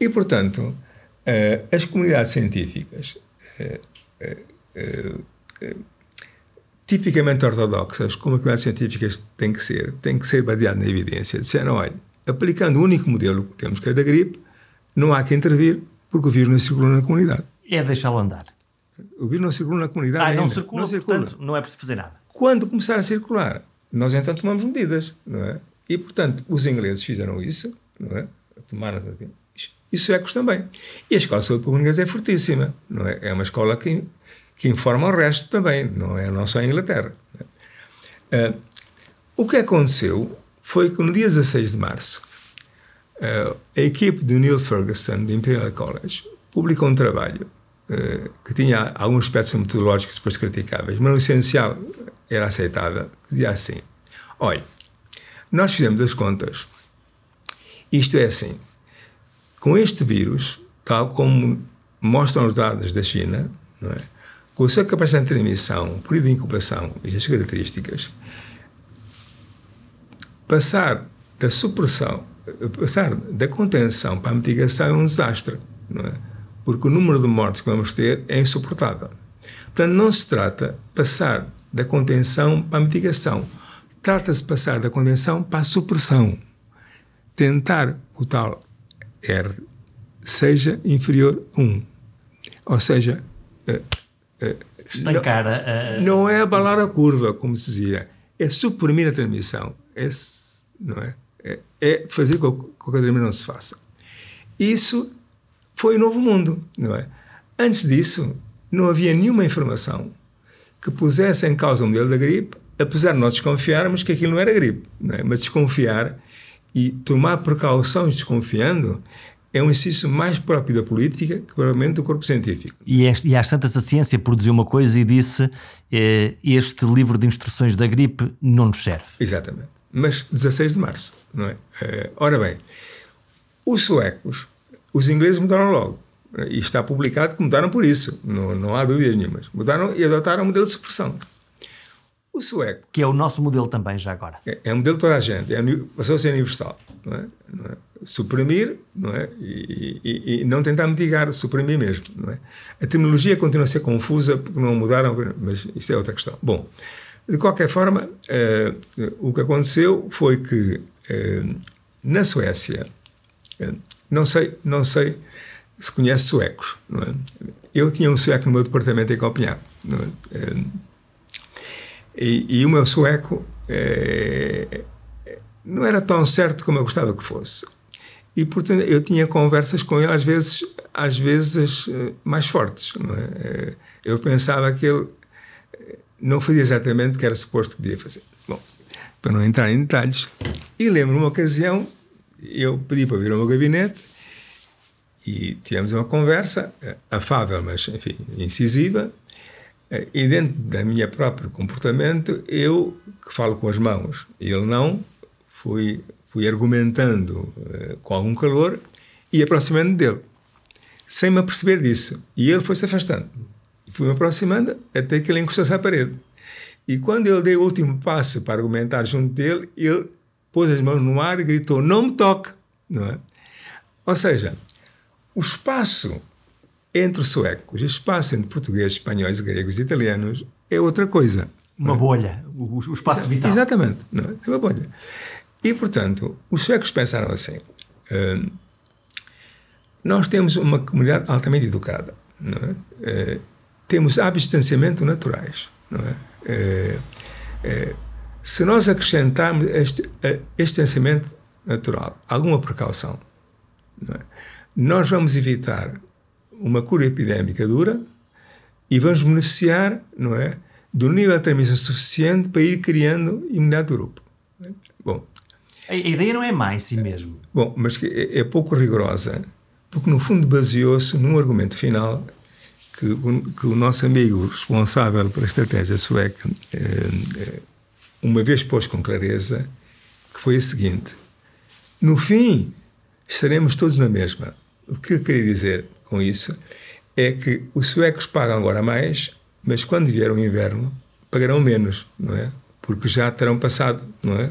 E, portanto, uh, as comunidades científicas uh, uh, tipicamente ortodoxas, como as científicas têm que ser, têm que ser baseadas na evidência, disseram, olha, aplicando o único modelo que temos, que é da gripe, não há que intervir, porque o vírus não circula na comunidade. É deixá-lo andar. O vírus não circula na comunidade ah, ainda. não circula, não circula. portanto, não é preciso fazer nada. Quando começar a circular, nós então tomamos medidas, não é? E, portanto, os ingleses fizeram isso, não é? Tomaram... Isso é também. E a Escola de Saúde Pública é fortíssima, não é? É uma escola que que informa o resto também, não é não só a Inglaterra. Uh, o que aconteceu foi que no dia 16 de março, uh, a equipe do Neil Ferguson, do Imperial College, publicou um trabalho uh, que tinha alguns aspectos metodológicos depois criticáveis, mas no essencial era aceitável, dizia assim, olha, nós fizemos as contas, isto é assim, com este vírus, tal como mostram os dados da China, não é? Com a sua capacidade de transmissão, período de incubação e as características, passar da supressão, passar da contenção para a mitigação é um desastre, não é? Porque o número de mortes que vamos ter é insuportável. Portanto, não se trata de passar da contenção para a mitigação. trata-se de passar da condensação para a supressão. Tentar o tal R seja inferior a 1. Ou seja, Estancar a, a... não é abalar a curva, como se dizia, é suprimir a transmissão. É, não é? é, é fazer com que a transmissão não se faça. Isso foi o novo mundo, não é? Antes disso, não havia nenhuma informação que pusesse em causa o modelo da gripe, apesar de nós desconfiarmos que aquilo não era gripe, não é? mas desconfiar e tomar precauções desconfiando é um exercício mais próprio da política que provavelmente do corpo científico. E, este, e às tantas a ciência produziu uma coisa e disse eh, este livro de instruções da gripe não nos serve. Exatamente. Mas 16 de março, não é? Uh, ora bem, os suecos, os ingleses mudaram logo. E está publicado que mudaram por isso, não, não há dúvidas nenhumas. Mudaram e adotaram o modelo de supressão. O sueco. Que é o nosso modelo também, já agora. É, é o modelo de toda a gente, é, passou a ser universal. Não é? Não é? Suprimir não é? E, e, e, não tentar mitigar, suprimir mesmo. Não é? A terminologia continua a ser confusa porque não mudaram, mas isso é outra questão. Bom, de qualquer forma, uh, o que aconteceu foi que uh, na Suécia, uh, não sei, não sei se conhece suecos, não é? Eu tinha um sueco no meu departamento em Copenhague, é? E, e o meu sueco é, não era tão certo como eu gostava que fosse. E, portanto, eu tinha conversas com ele, às vezes, às vezes mais fortes. É? Eu pensava que ele não fazia exatamente o que era suposto que devia fazer. Bom, para não entrar em detalhes, e lembro uma ocasião, eu pedi para vir ao meu gabinete e tivemos uma conversa afável, mas, enfim, incisiva, e dentro da minha próprio comportamento, eu, que falo com as mãos, ele não, fui, fui argumentando uh, com algum calor e aproximando dele, sem me aperceber disso. E ele foi-se afastando. Fui me aproximando até que ele encostou-se à parede. E quando eu dei o último passo para argumentar junto dele, ele pôs as mãos no ar e gritou: Não me toque! Não é? Ou seja, o espaço entre os suecos, o espaço entre portugueses, espanhóis, gregos e italianos é outra coisa. Uma é? bolha, o, o espaço vital. Exatamente, não é? é uma bolha. E, portanto, os suecos pensaram assim: uh, nós temos uma comunidade altamente educada, é? Temos hábitos de distanciamento naturais, não é? Uh, se nós acrescentarmos este distanciamento natural, alguma precaução, é? nós vamos evitar uma cura epidémica dura e vamos beneficiar, não é, do nível de transmissão suficiente para ir criando imunidade do grupo. A ideia não é mais si mesmo. Bom, mas é, é pouco rigorosa, porque no fundo baseou-se num argumento final que, que, o nosso amigo responsável pela estratégia sueca eh, eh, uma vez pôs com clareza, que foi a seguinte: no fim estaremos todos na mesma. O que eu queria dizer com isso é que os suecos pagam agora mais, mas quando vier o inverno pagarão menos, não é? Porque já terão passado, não é?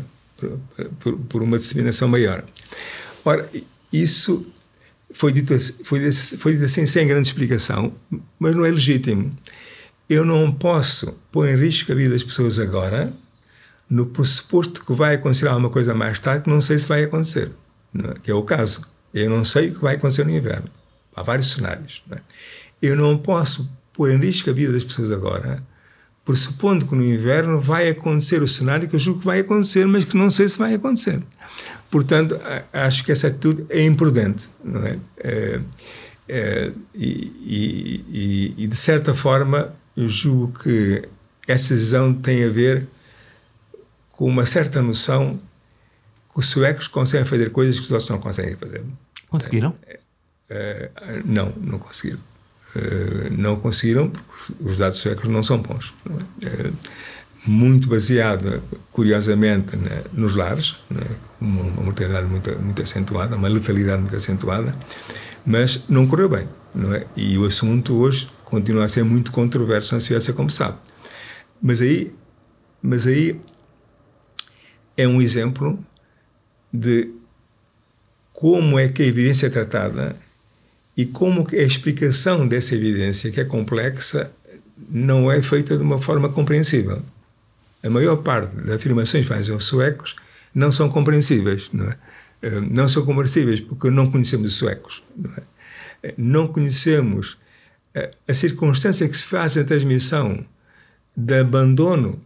Por, por, uma disseminação maior. Ora, isso foi dito, assim, foi, foi dito assim sem grande explicação, mas não é legítimo. Eu não posso pôr em risco a vida das pessoas agora, no pressuposto que vai acontecer alguma coisa mais tarde que não sei se vai acontecer, é? que é o caso. Eu não sei o que vai acontecer no inverno. Há vários cenários. Não é? Eu não posso pôr em risco a vida das pessoas agora, pressupondo que no inverno vai acontecer o cenário que eu julgo que vai acontecer, mas que não sei se vai acontecer. Portanto, acho que essa atitude é imprudente, não é? é, é e, e, e, de certa forma, eu julgo que essa decisão tem a ver com uma certa noção que os suecos conseguem fazer coisas que os outros não conseguem fazer. Conseguiram? É, é, não, não conseguiram. É, não conseguiram porque os dados suecos não são bons. Não é? é muito baseado, curiosamente, né, nos lares, né, uma, uma mortalidade muito, muito acentuada, uma letalidade muito acentuada, mas não correu bem. Não é? E o assunto hoje continua a ser muito controverso na Suécia, como sabe. Mas aí, mas aí é um exemplo de como é que a evidência é tratada e como a explicação dessa evidência, que é complexa, não é feita de uma forma compreensível. a maior parte das afirmações que fazem os suecos não são compreensíveis, não é? Eh, não são compreensíveis porque não conhecemos os suecos, não, é? Eh, não conhecemos a, a circunstância que se faz a transmissão de abandono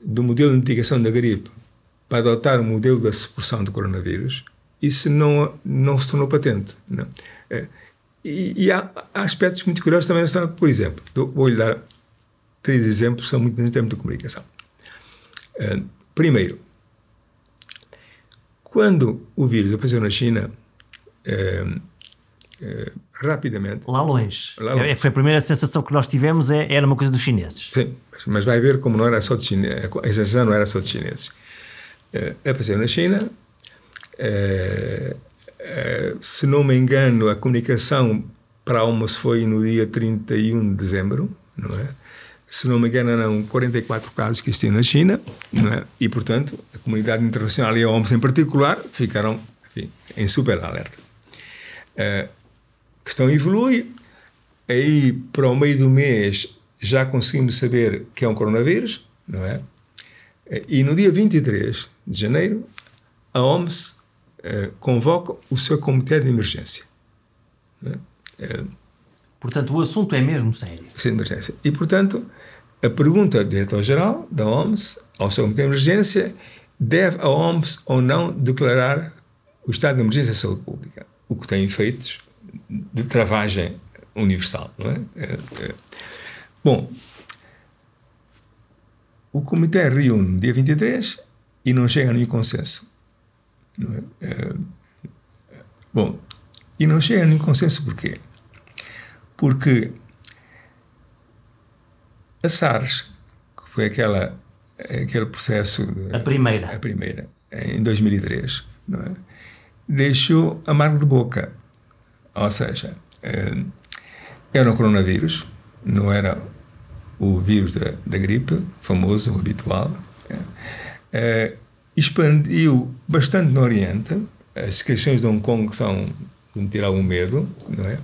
do modelo de mitigação da gripe para adotar o modelo da supressão do coronavírus, isso não, não se tornou patente. Não. E, e há, há, aspectos muito curiosos também na história. Por exemplo, vou-lhe dar três exemplos que são muito em termos de comunicação. Uh, primeiro, quando o vírus apareceu na China, uh, uh, rapidamente. Lá longe. Lá longe. É, foi a primeira sensação que nós tivemos, é, era uma coisa dos chineses. Sim, mas vai ver como não era só de chineses. A sensação não era só de chineses. apareceu na China. Se não me engano, a comunicação para almoço foi no dia 31 de dezembro, não é? se não me engano, eram 44 casos que existiam na China, é? e, portanto, a comunidade internacional e a OMS em particular ficaram enfim, em super alerta. A questão evolui, aí para o meio do mês já conseguimos saber que é um coronavírus, não é? E no dia 23 de janeiro, a OMS uh, convoca o seu comitê de emergência. É? Uh, portanto, o assunto é mesmo sério. Sim, emergência. E, portanto, a pergunta do diretor-geral da OMS ao seu comitê de emergência deve a OMS ou não declarar o estado de emergência de saúde pública, o que tem efeitos de travagem universal, não é? é, é. Bom, o comitê reúne no dia 23 e não chega a nenhum consenso. É? é bom, e não chega a nenhum consenso porquê? Porque a SARS, que foi aquela, aquele processo. A primeira. A primeira, em 2003, não é? deixou amargo de boca. Ou seja, eh, era um coronavírus, não era o vírus da, da gripe, famoso, habitual. É. Eh, expandiu bastante no Oriente. As questões de Hong Kong são de me tirar algum medo, não é?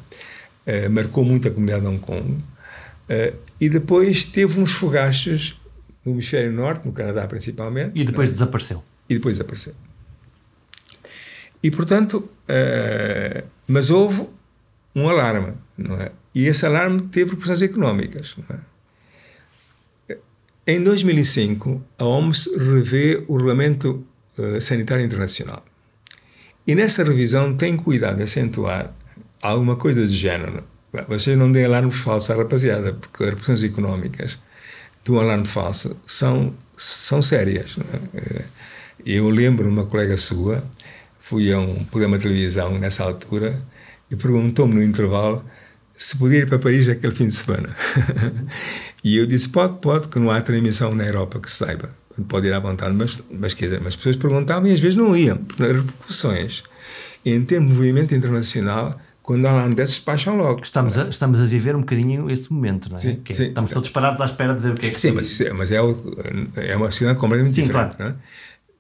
Eh, marcou muito a comunidade de Hong Kong. Uh, e depois teve uns fogachos no hemisfério norte, no Canadá principalmente. E depois é? desapareceu. E depois desapareceu. E portanto, uh, mas houve um alarme, não é? E esse alarme teve repercussões económicas, não é? Em 2005, a OMS revê o Regulamento uh, Sanitário Internacional. E nessa revisão tem cuidado de acentuar alguma coisa do género vocês não deem alarme falso à rapaziada, porque as repercussões económicas do alarme falso são, são sérias. É? Eh, eu lembro uma colega sua, fui a um programa de televisão nessa altura e perguntou-me no intervalo se podia ir para Paris aquele fim de semana. e eu disse: pode, pode, que não há transmissão na Europa que se saiba. Pode ir à vontade, mas, mas, quer dizer, mas as pessoas perguntavam e às vezes não iam, porque as repercussões em termos de movimento internacional quando há alarme desses, despacham logo. Estamos, a, estamos a viver um bocadinho esse momento, não é? Sim, é, sim, estamos todos parados à espera de ver o que é que Sim, mas, é, mas é, é uma situação completamente sim, diferente, claro. não é?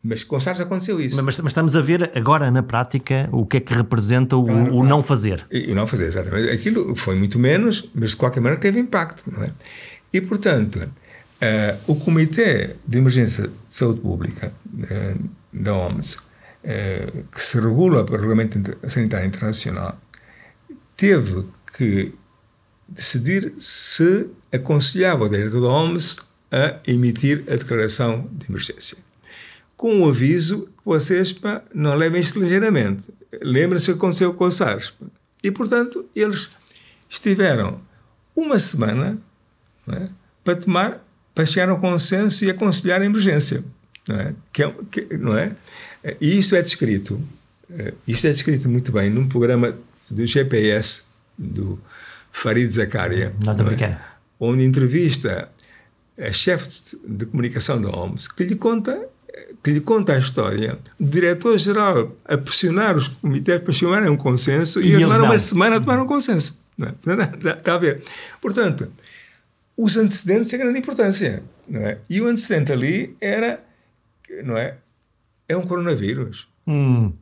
Mas com SARS aconteceu isso. Mas, mas, estamos a ver agora na prática o que é que representa o, claro, o claro. não fazer. E, o não fazer, exatamente. Aquilo foi muito menos, mas de qualquer maneira teve impacto, não é? E, portanto, uh, o Comitê de Emergência de Saúde Pública uh, da OMS, uh, que se regula pelo Regulamento Sanitário Internacional, teve que decidir se aconselhava o diretor da OMS a emitir a declaração de emergência. Com o aviso que vocês pá, não levem isto ligeiramente. Lembra-se o que aconteceu com o SARS. E, portanto, eles estiveram uma semana é, para tomar, para chegar a um consenso e aconselhar a emergência. Não é? Que é, que, não é? E isto é descrito, eh, isto é descrito muito bem num programa do GPS do Farid Zakaria, é? onde entrevista a chefe de comunicação da OMS, que lhe conta que lhe conta a história do diretor-geral a pressionar os comitês para chegarem a um consenso e, e demoraram uma semana a tomar um consenso. Não é? Está a ver? Portanto, os antecedentes têm grande importância. Não é? E o antecedente ali era, não é? É um coronavírus. Hum.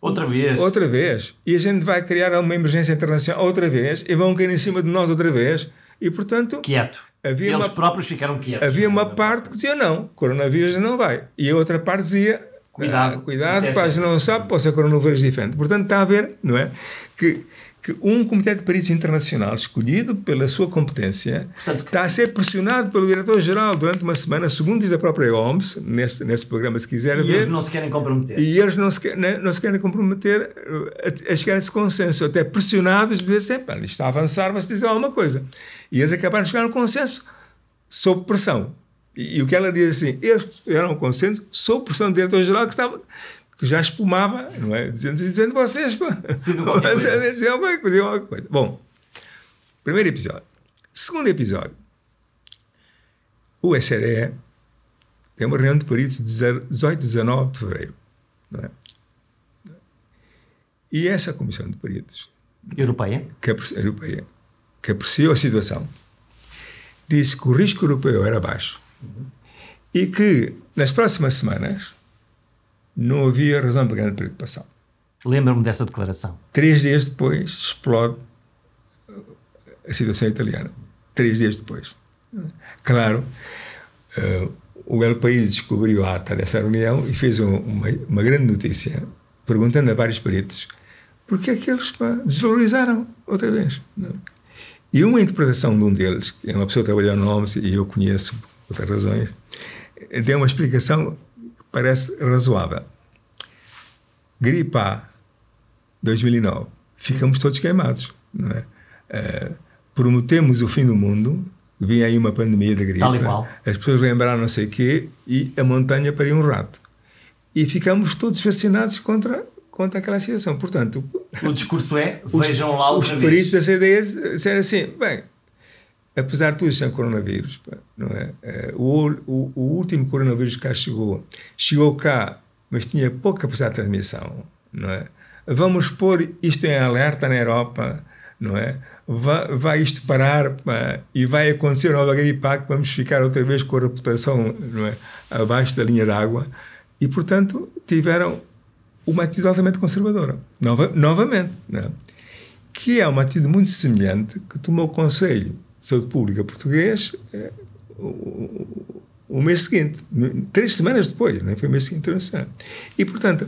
Outra vez. Outra vez. E a gente vai criar uma emergência internacional outra vez e vão cair em cima de nós outra vez. E, portanto. Quieto. havia Eles uma, próprios ficaram quietos. havia uma parte que dizia não, coronavírus não vai. E a outra parte dizia Cuidado. ah, cuidado, sério. não sabe, pode ser coronavírus diferente. Portanto, está a ver, não é? Que, que um comitê de peritos internacional escolhido pela sua competência Portanto, está a ser pressionado pelo diretor-geral durante uma semana, segundo diz a própria OMS, nesse, nesse programa, se quiser E ver. eles não se querem comprometer. E eles não se, que- né, não se querem comprometer uh, a, a chegar a esse consenso, até pressionados de dizer, "Epá, isto está a avançar, mas dizer alguma coisa. E eles acabaram de chegar a um consenso sob pressão. E, e o que ela diz assim, eles tiveram um consenso sob pressão do diretor-geral que estava que já espumava, não é? Dizendo, dizendo vocês, pá. Dizendo qualquer coisa. Dizendo alguma coisa, alguma coisa. Bom, primeiro episódio. Segundo episódio. O SDE tem uma reunião de peritos de 18 e 19 de fevereiro. Não é? E essa comissão de peritos, Europeia? que apre- europeia, que apreciou a situação, disse que o risco europeu era baixo e que nas próximas semanas não havia razão para grande preocupação. Lembro-me desta declaração. Três dias depois explode a situação italiana. Três dias depois. Claro, eh, o El País descobriu a ata dessa reunião e fez um- uma, uma grande notícia, perguntando a vários peritos porque é que eles pá, desvalorizaram outra vez. não? E uma interpretação de um deles, que é uma pessoa que trabalhou no OMS e eu conheço por outras razões, eh, deu uma explicação que parece razoável. Gripe A 2009, ficamos todos queimados, não é? Eh, prometemos o fim do mundo, vinha aí uma pandemia da gripe, as pessoas lembraram não sei o quê e a montanha pariu um rato. E ficamos todos vacinados contra, contra aquela situação. Portanto, O discurso é: os, vejam lá os outra peritos da CDE disseram assim, bem, apesar de tudo sem coronavírus, pá, não é? Eh, o, o, o último coronavírus que cá chegou, chegou cá, mas tinha pouca capacidade de transmissão, não é? Vamos pôr isto em alerta na Europa, não é? Vai, vai isto parar pá, e vai acontecer nova gripe que vamos ficar outra vez com a reputação não é? abaixo da linha d'água e, portanto, tiveram uma atitude altamente conservadora, nova, novamente, não é? que é uma atitude muito semelhante que tomou o Conselho Saúde Pública português eh, o, mês seguinte, três semanas depois, não é? foi o mês seguinte. internacional. E, portanto,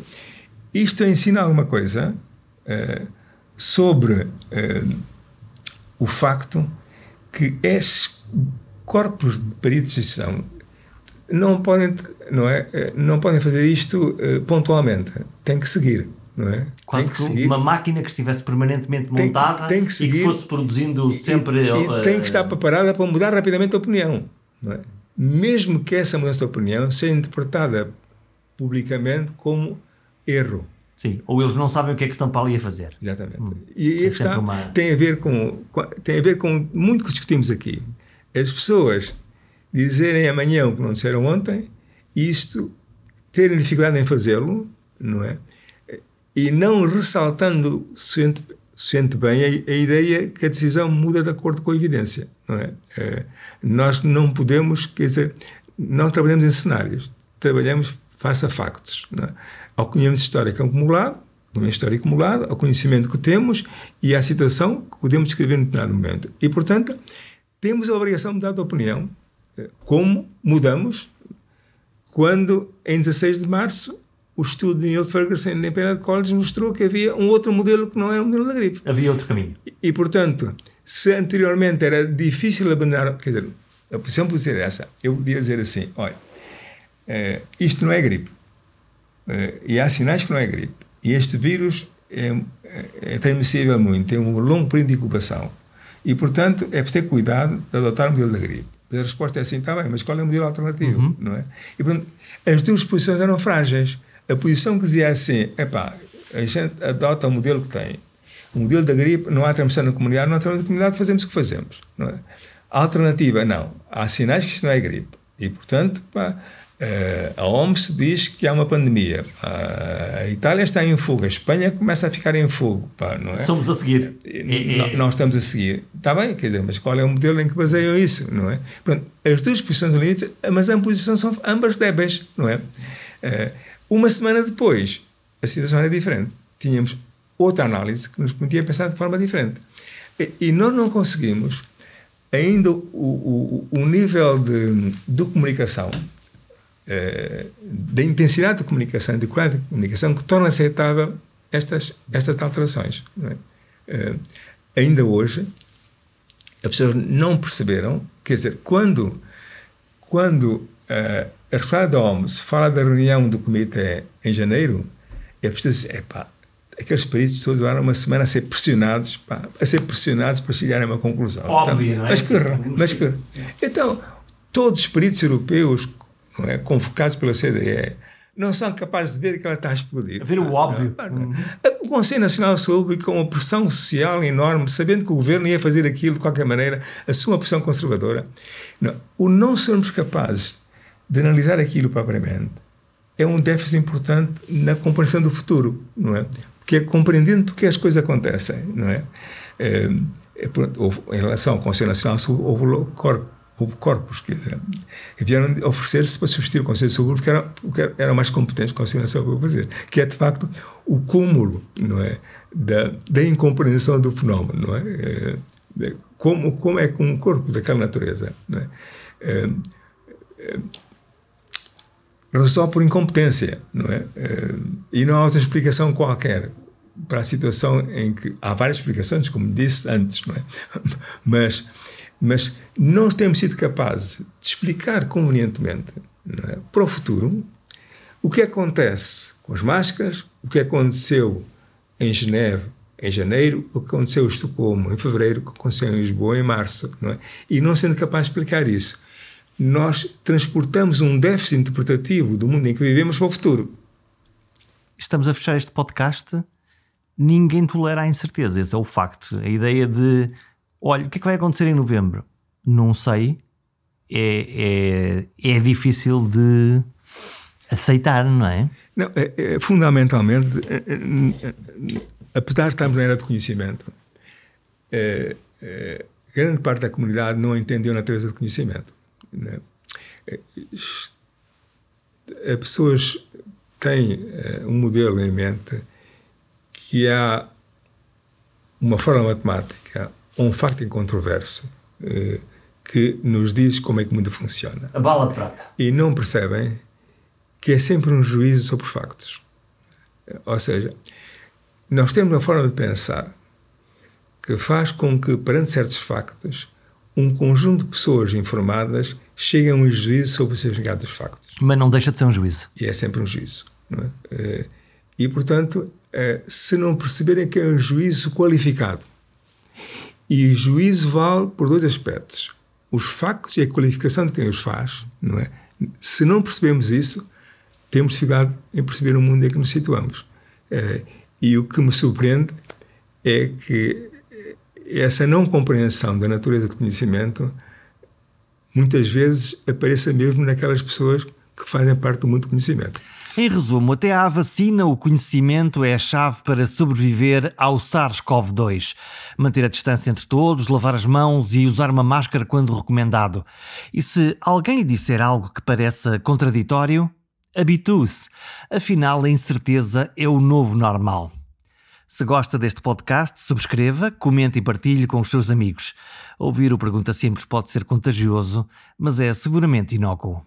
isto ensina alguma coisa eh, sobre eh, o facto que estes corpos de peritos de decisão não podem, não é, não podem fazer isto eh, pontualmente. Tem que seguir, não é? Quase tem que que uma máquina que estivesse permanentemente Tem- montada tem que e que fosse produzindo sempre. E, e eh, tem que estar preparada para mudar rapidamente a opinião. É? Mesmo que essa mudança de opinião seja interpretada publicamente como erro. Sim, ou eles não sabem o que é que estão para ali a fazer. Exatamente. Hum. E É sempre uma- tem a ver com, tem a ver com muito que discutimos aqui. As pessoas dizerem amanhã o que não disseram ontem, isto terem dificuldade em fazê-lo, não é? E não ressaltando suficiente, suficiente bem a, a ideia que a decisão muda de acordo com a evidência, não é? Eh, nós não podemos, quer dizer, não trabalhamos em cenários, trabalhamos face a factos, não é? ao conhecimento histórico acumulado, conhecimento histórico acumulado, ao conhecimento que temos e à situação que podemos descrever em determinado momento. E, portanto, temos a obrigação de mudar de opinião. Eh, Como mudamos quando, em 16 de março, o estudo de Neil Ferguson na Imperial College mostrou que havia um outro modelo que não era o modelo da gripe. Havia outro caminho. E, e, portanto, se anteriormente era difícil abandonar, quer dizer, a posição podia ser essa, eu podia dizer assim: olha, eh, isto não é gripe. Eh, e há sinais que não é gripe. E este vírus é, é, é transmissível muito, tem um longo período de incubação. E, portanto, é preciso ter cuidado de adotar o modelo da gripe. A resposta é assim: está bem, mas qual é o modelo alternativo? Não é? E, portanto, as duas posições eram frágeis. A posição que dizia assim: epá, a gente adota o modelo que tem. O modelo da gripe, não há transmissão na comunidade, não há transmissão na comunidade, fazemos o que fazemos. Não é? A alternativa, não. Há sinais que isto não é gripe. E, portanto, pá, eh, a OMS diz que há uma pandemia. Ah, A Itália está em fogo, a Espanha começa a ficar em fogo. Pá, não é? Somos a seguir. É- é- Nós estamos a seguir. Está bem, quer dizer, mas qual é o modelo em que baseiam isso, não é? Pronto, as duas posições do limite, mas a posição são ambas débeis, não é? Uma semana depois, a situação era diferente. Tínhamos outra análise que nos permitia pensar de forma diferente. E, e nós não conseguimos ainda o, o, o nível de, de comunicação, eh, da intensidade de comunicação, de qualidade de comunicação, que torna aceitável estas, estas alterações. É? Eh, ainda hoje, as pessoas não perceberam, quer dizer, quando, quando uh, a Reflada da OMS fala da reunião do comitê em janeiro, é preciso dizer, epá, aqueles peritos todos levaram uma semana a ser pressionados, pá, a ser pressionados para chegarem a uma conclusão. Óbvio, então, não é? Mas que, mas que, então, todos os peritos europeus é, convocados pela CDE não são capazes de ver que ela está a explodir. Ver o óbvio. Uhum. O Conselho Nacional de Saúde, com uma pressão social enorme, sabendo que o governo ia fazer aquilo de qualquer maneira, assume uma pressão conservadora. Não, o não sermos capazes de analisar aquilo propriamente é um déficit importante na compreensão do futuro, não é? Porque é compreendendo porque as coisas acontecem, não é? é, é em relação ao Conselho Nacional de Saúde, houve corpo houve corpos, dizer, vieram oferecer-se para substituir o Conselho de Saúde porque eram, porque eram mais competentes que o Conselho de Saúde para fazer, que é de facto o cúmulo, não é, da, da incompreensão do fenómeno, não é? é como, como é que um corpo daquela natureza, não é? é, é resolve por incompetência, não é? é? E não há outra explicação qualquer para a situação em que há várias explicações, como disse antes, não é? Mas mas não temos sido capazes de explicar convenientemente é, para o futuro o que acontece com as máscaras, o que aconteceu em Geneve em janeiro, o que aconteceu em Estocolmo em fevereiro, o que aconteceu em Lisboa em março. Não é? E não sendo capaz de explicar isso, nós transportamos um déficit interpretativo do mundo em que vivemos para o futuro. Estamos a fechar este podcast. Ninguém tolera a incerteza, esse é o facto. A ideia de Olha, o que é que vai acontecer em novembro? Não sei. É, é, é difícil de aceitar, não é? Não, é, é, fundamentalmente, é, é, apesar de estarmos na era de conhecimento, grande parte da comunidade não entendeu a natureza do conhecimento. Né? As pessoas têm um modelo em mente que há uma forma matemática um facto incontroverso eh, que nos diz como é que o mundo funciona. A bala de prata. E não percebem que é sempre um juízo sobre os factos. Ou seja, nós temos uma forma de pensar que faz com que, perante certos factos, um conjunto de pessoas informadas cheguem a um juízo sobre o significado dos factos. Mas não deixa de ser um juízo. E é sempre um juízo. É? Eh, e, portanto, eh, se não perceberem que é um juízo qualificado, e juízo vale por dois aspectos: os factos e a qualificação de quem os faz, não é? Se não percebemos isso, temos dificuldade em perceber o mundo em que nos situamos. É, e o que me surpreende é que essa não compreensão da natureza do conhecimento muitas vezes apareça mesmo naquelas pessoas que fazem parte do mundo do conhecimento. Em resumo, até à vacina, o conhecimento é a chave para sobreviver ao SARS-CoV-2. Manter a distância entre todos, lavar as mãos e usar uma máscara quando recomendado. E se alguém lhe disser algo que pareça contraditório, habitue-se. Afinal, a incerteza é o novo normal. Se gosta deste podcast, subscreva, comente e partilhe com os seus amigos. Ouvir o Pergunta Simples pode ser contagioso, mas é seguramente inócuo.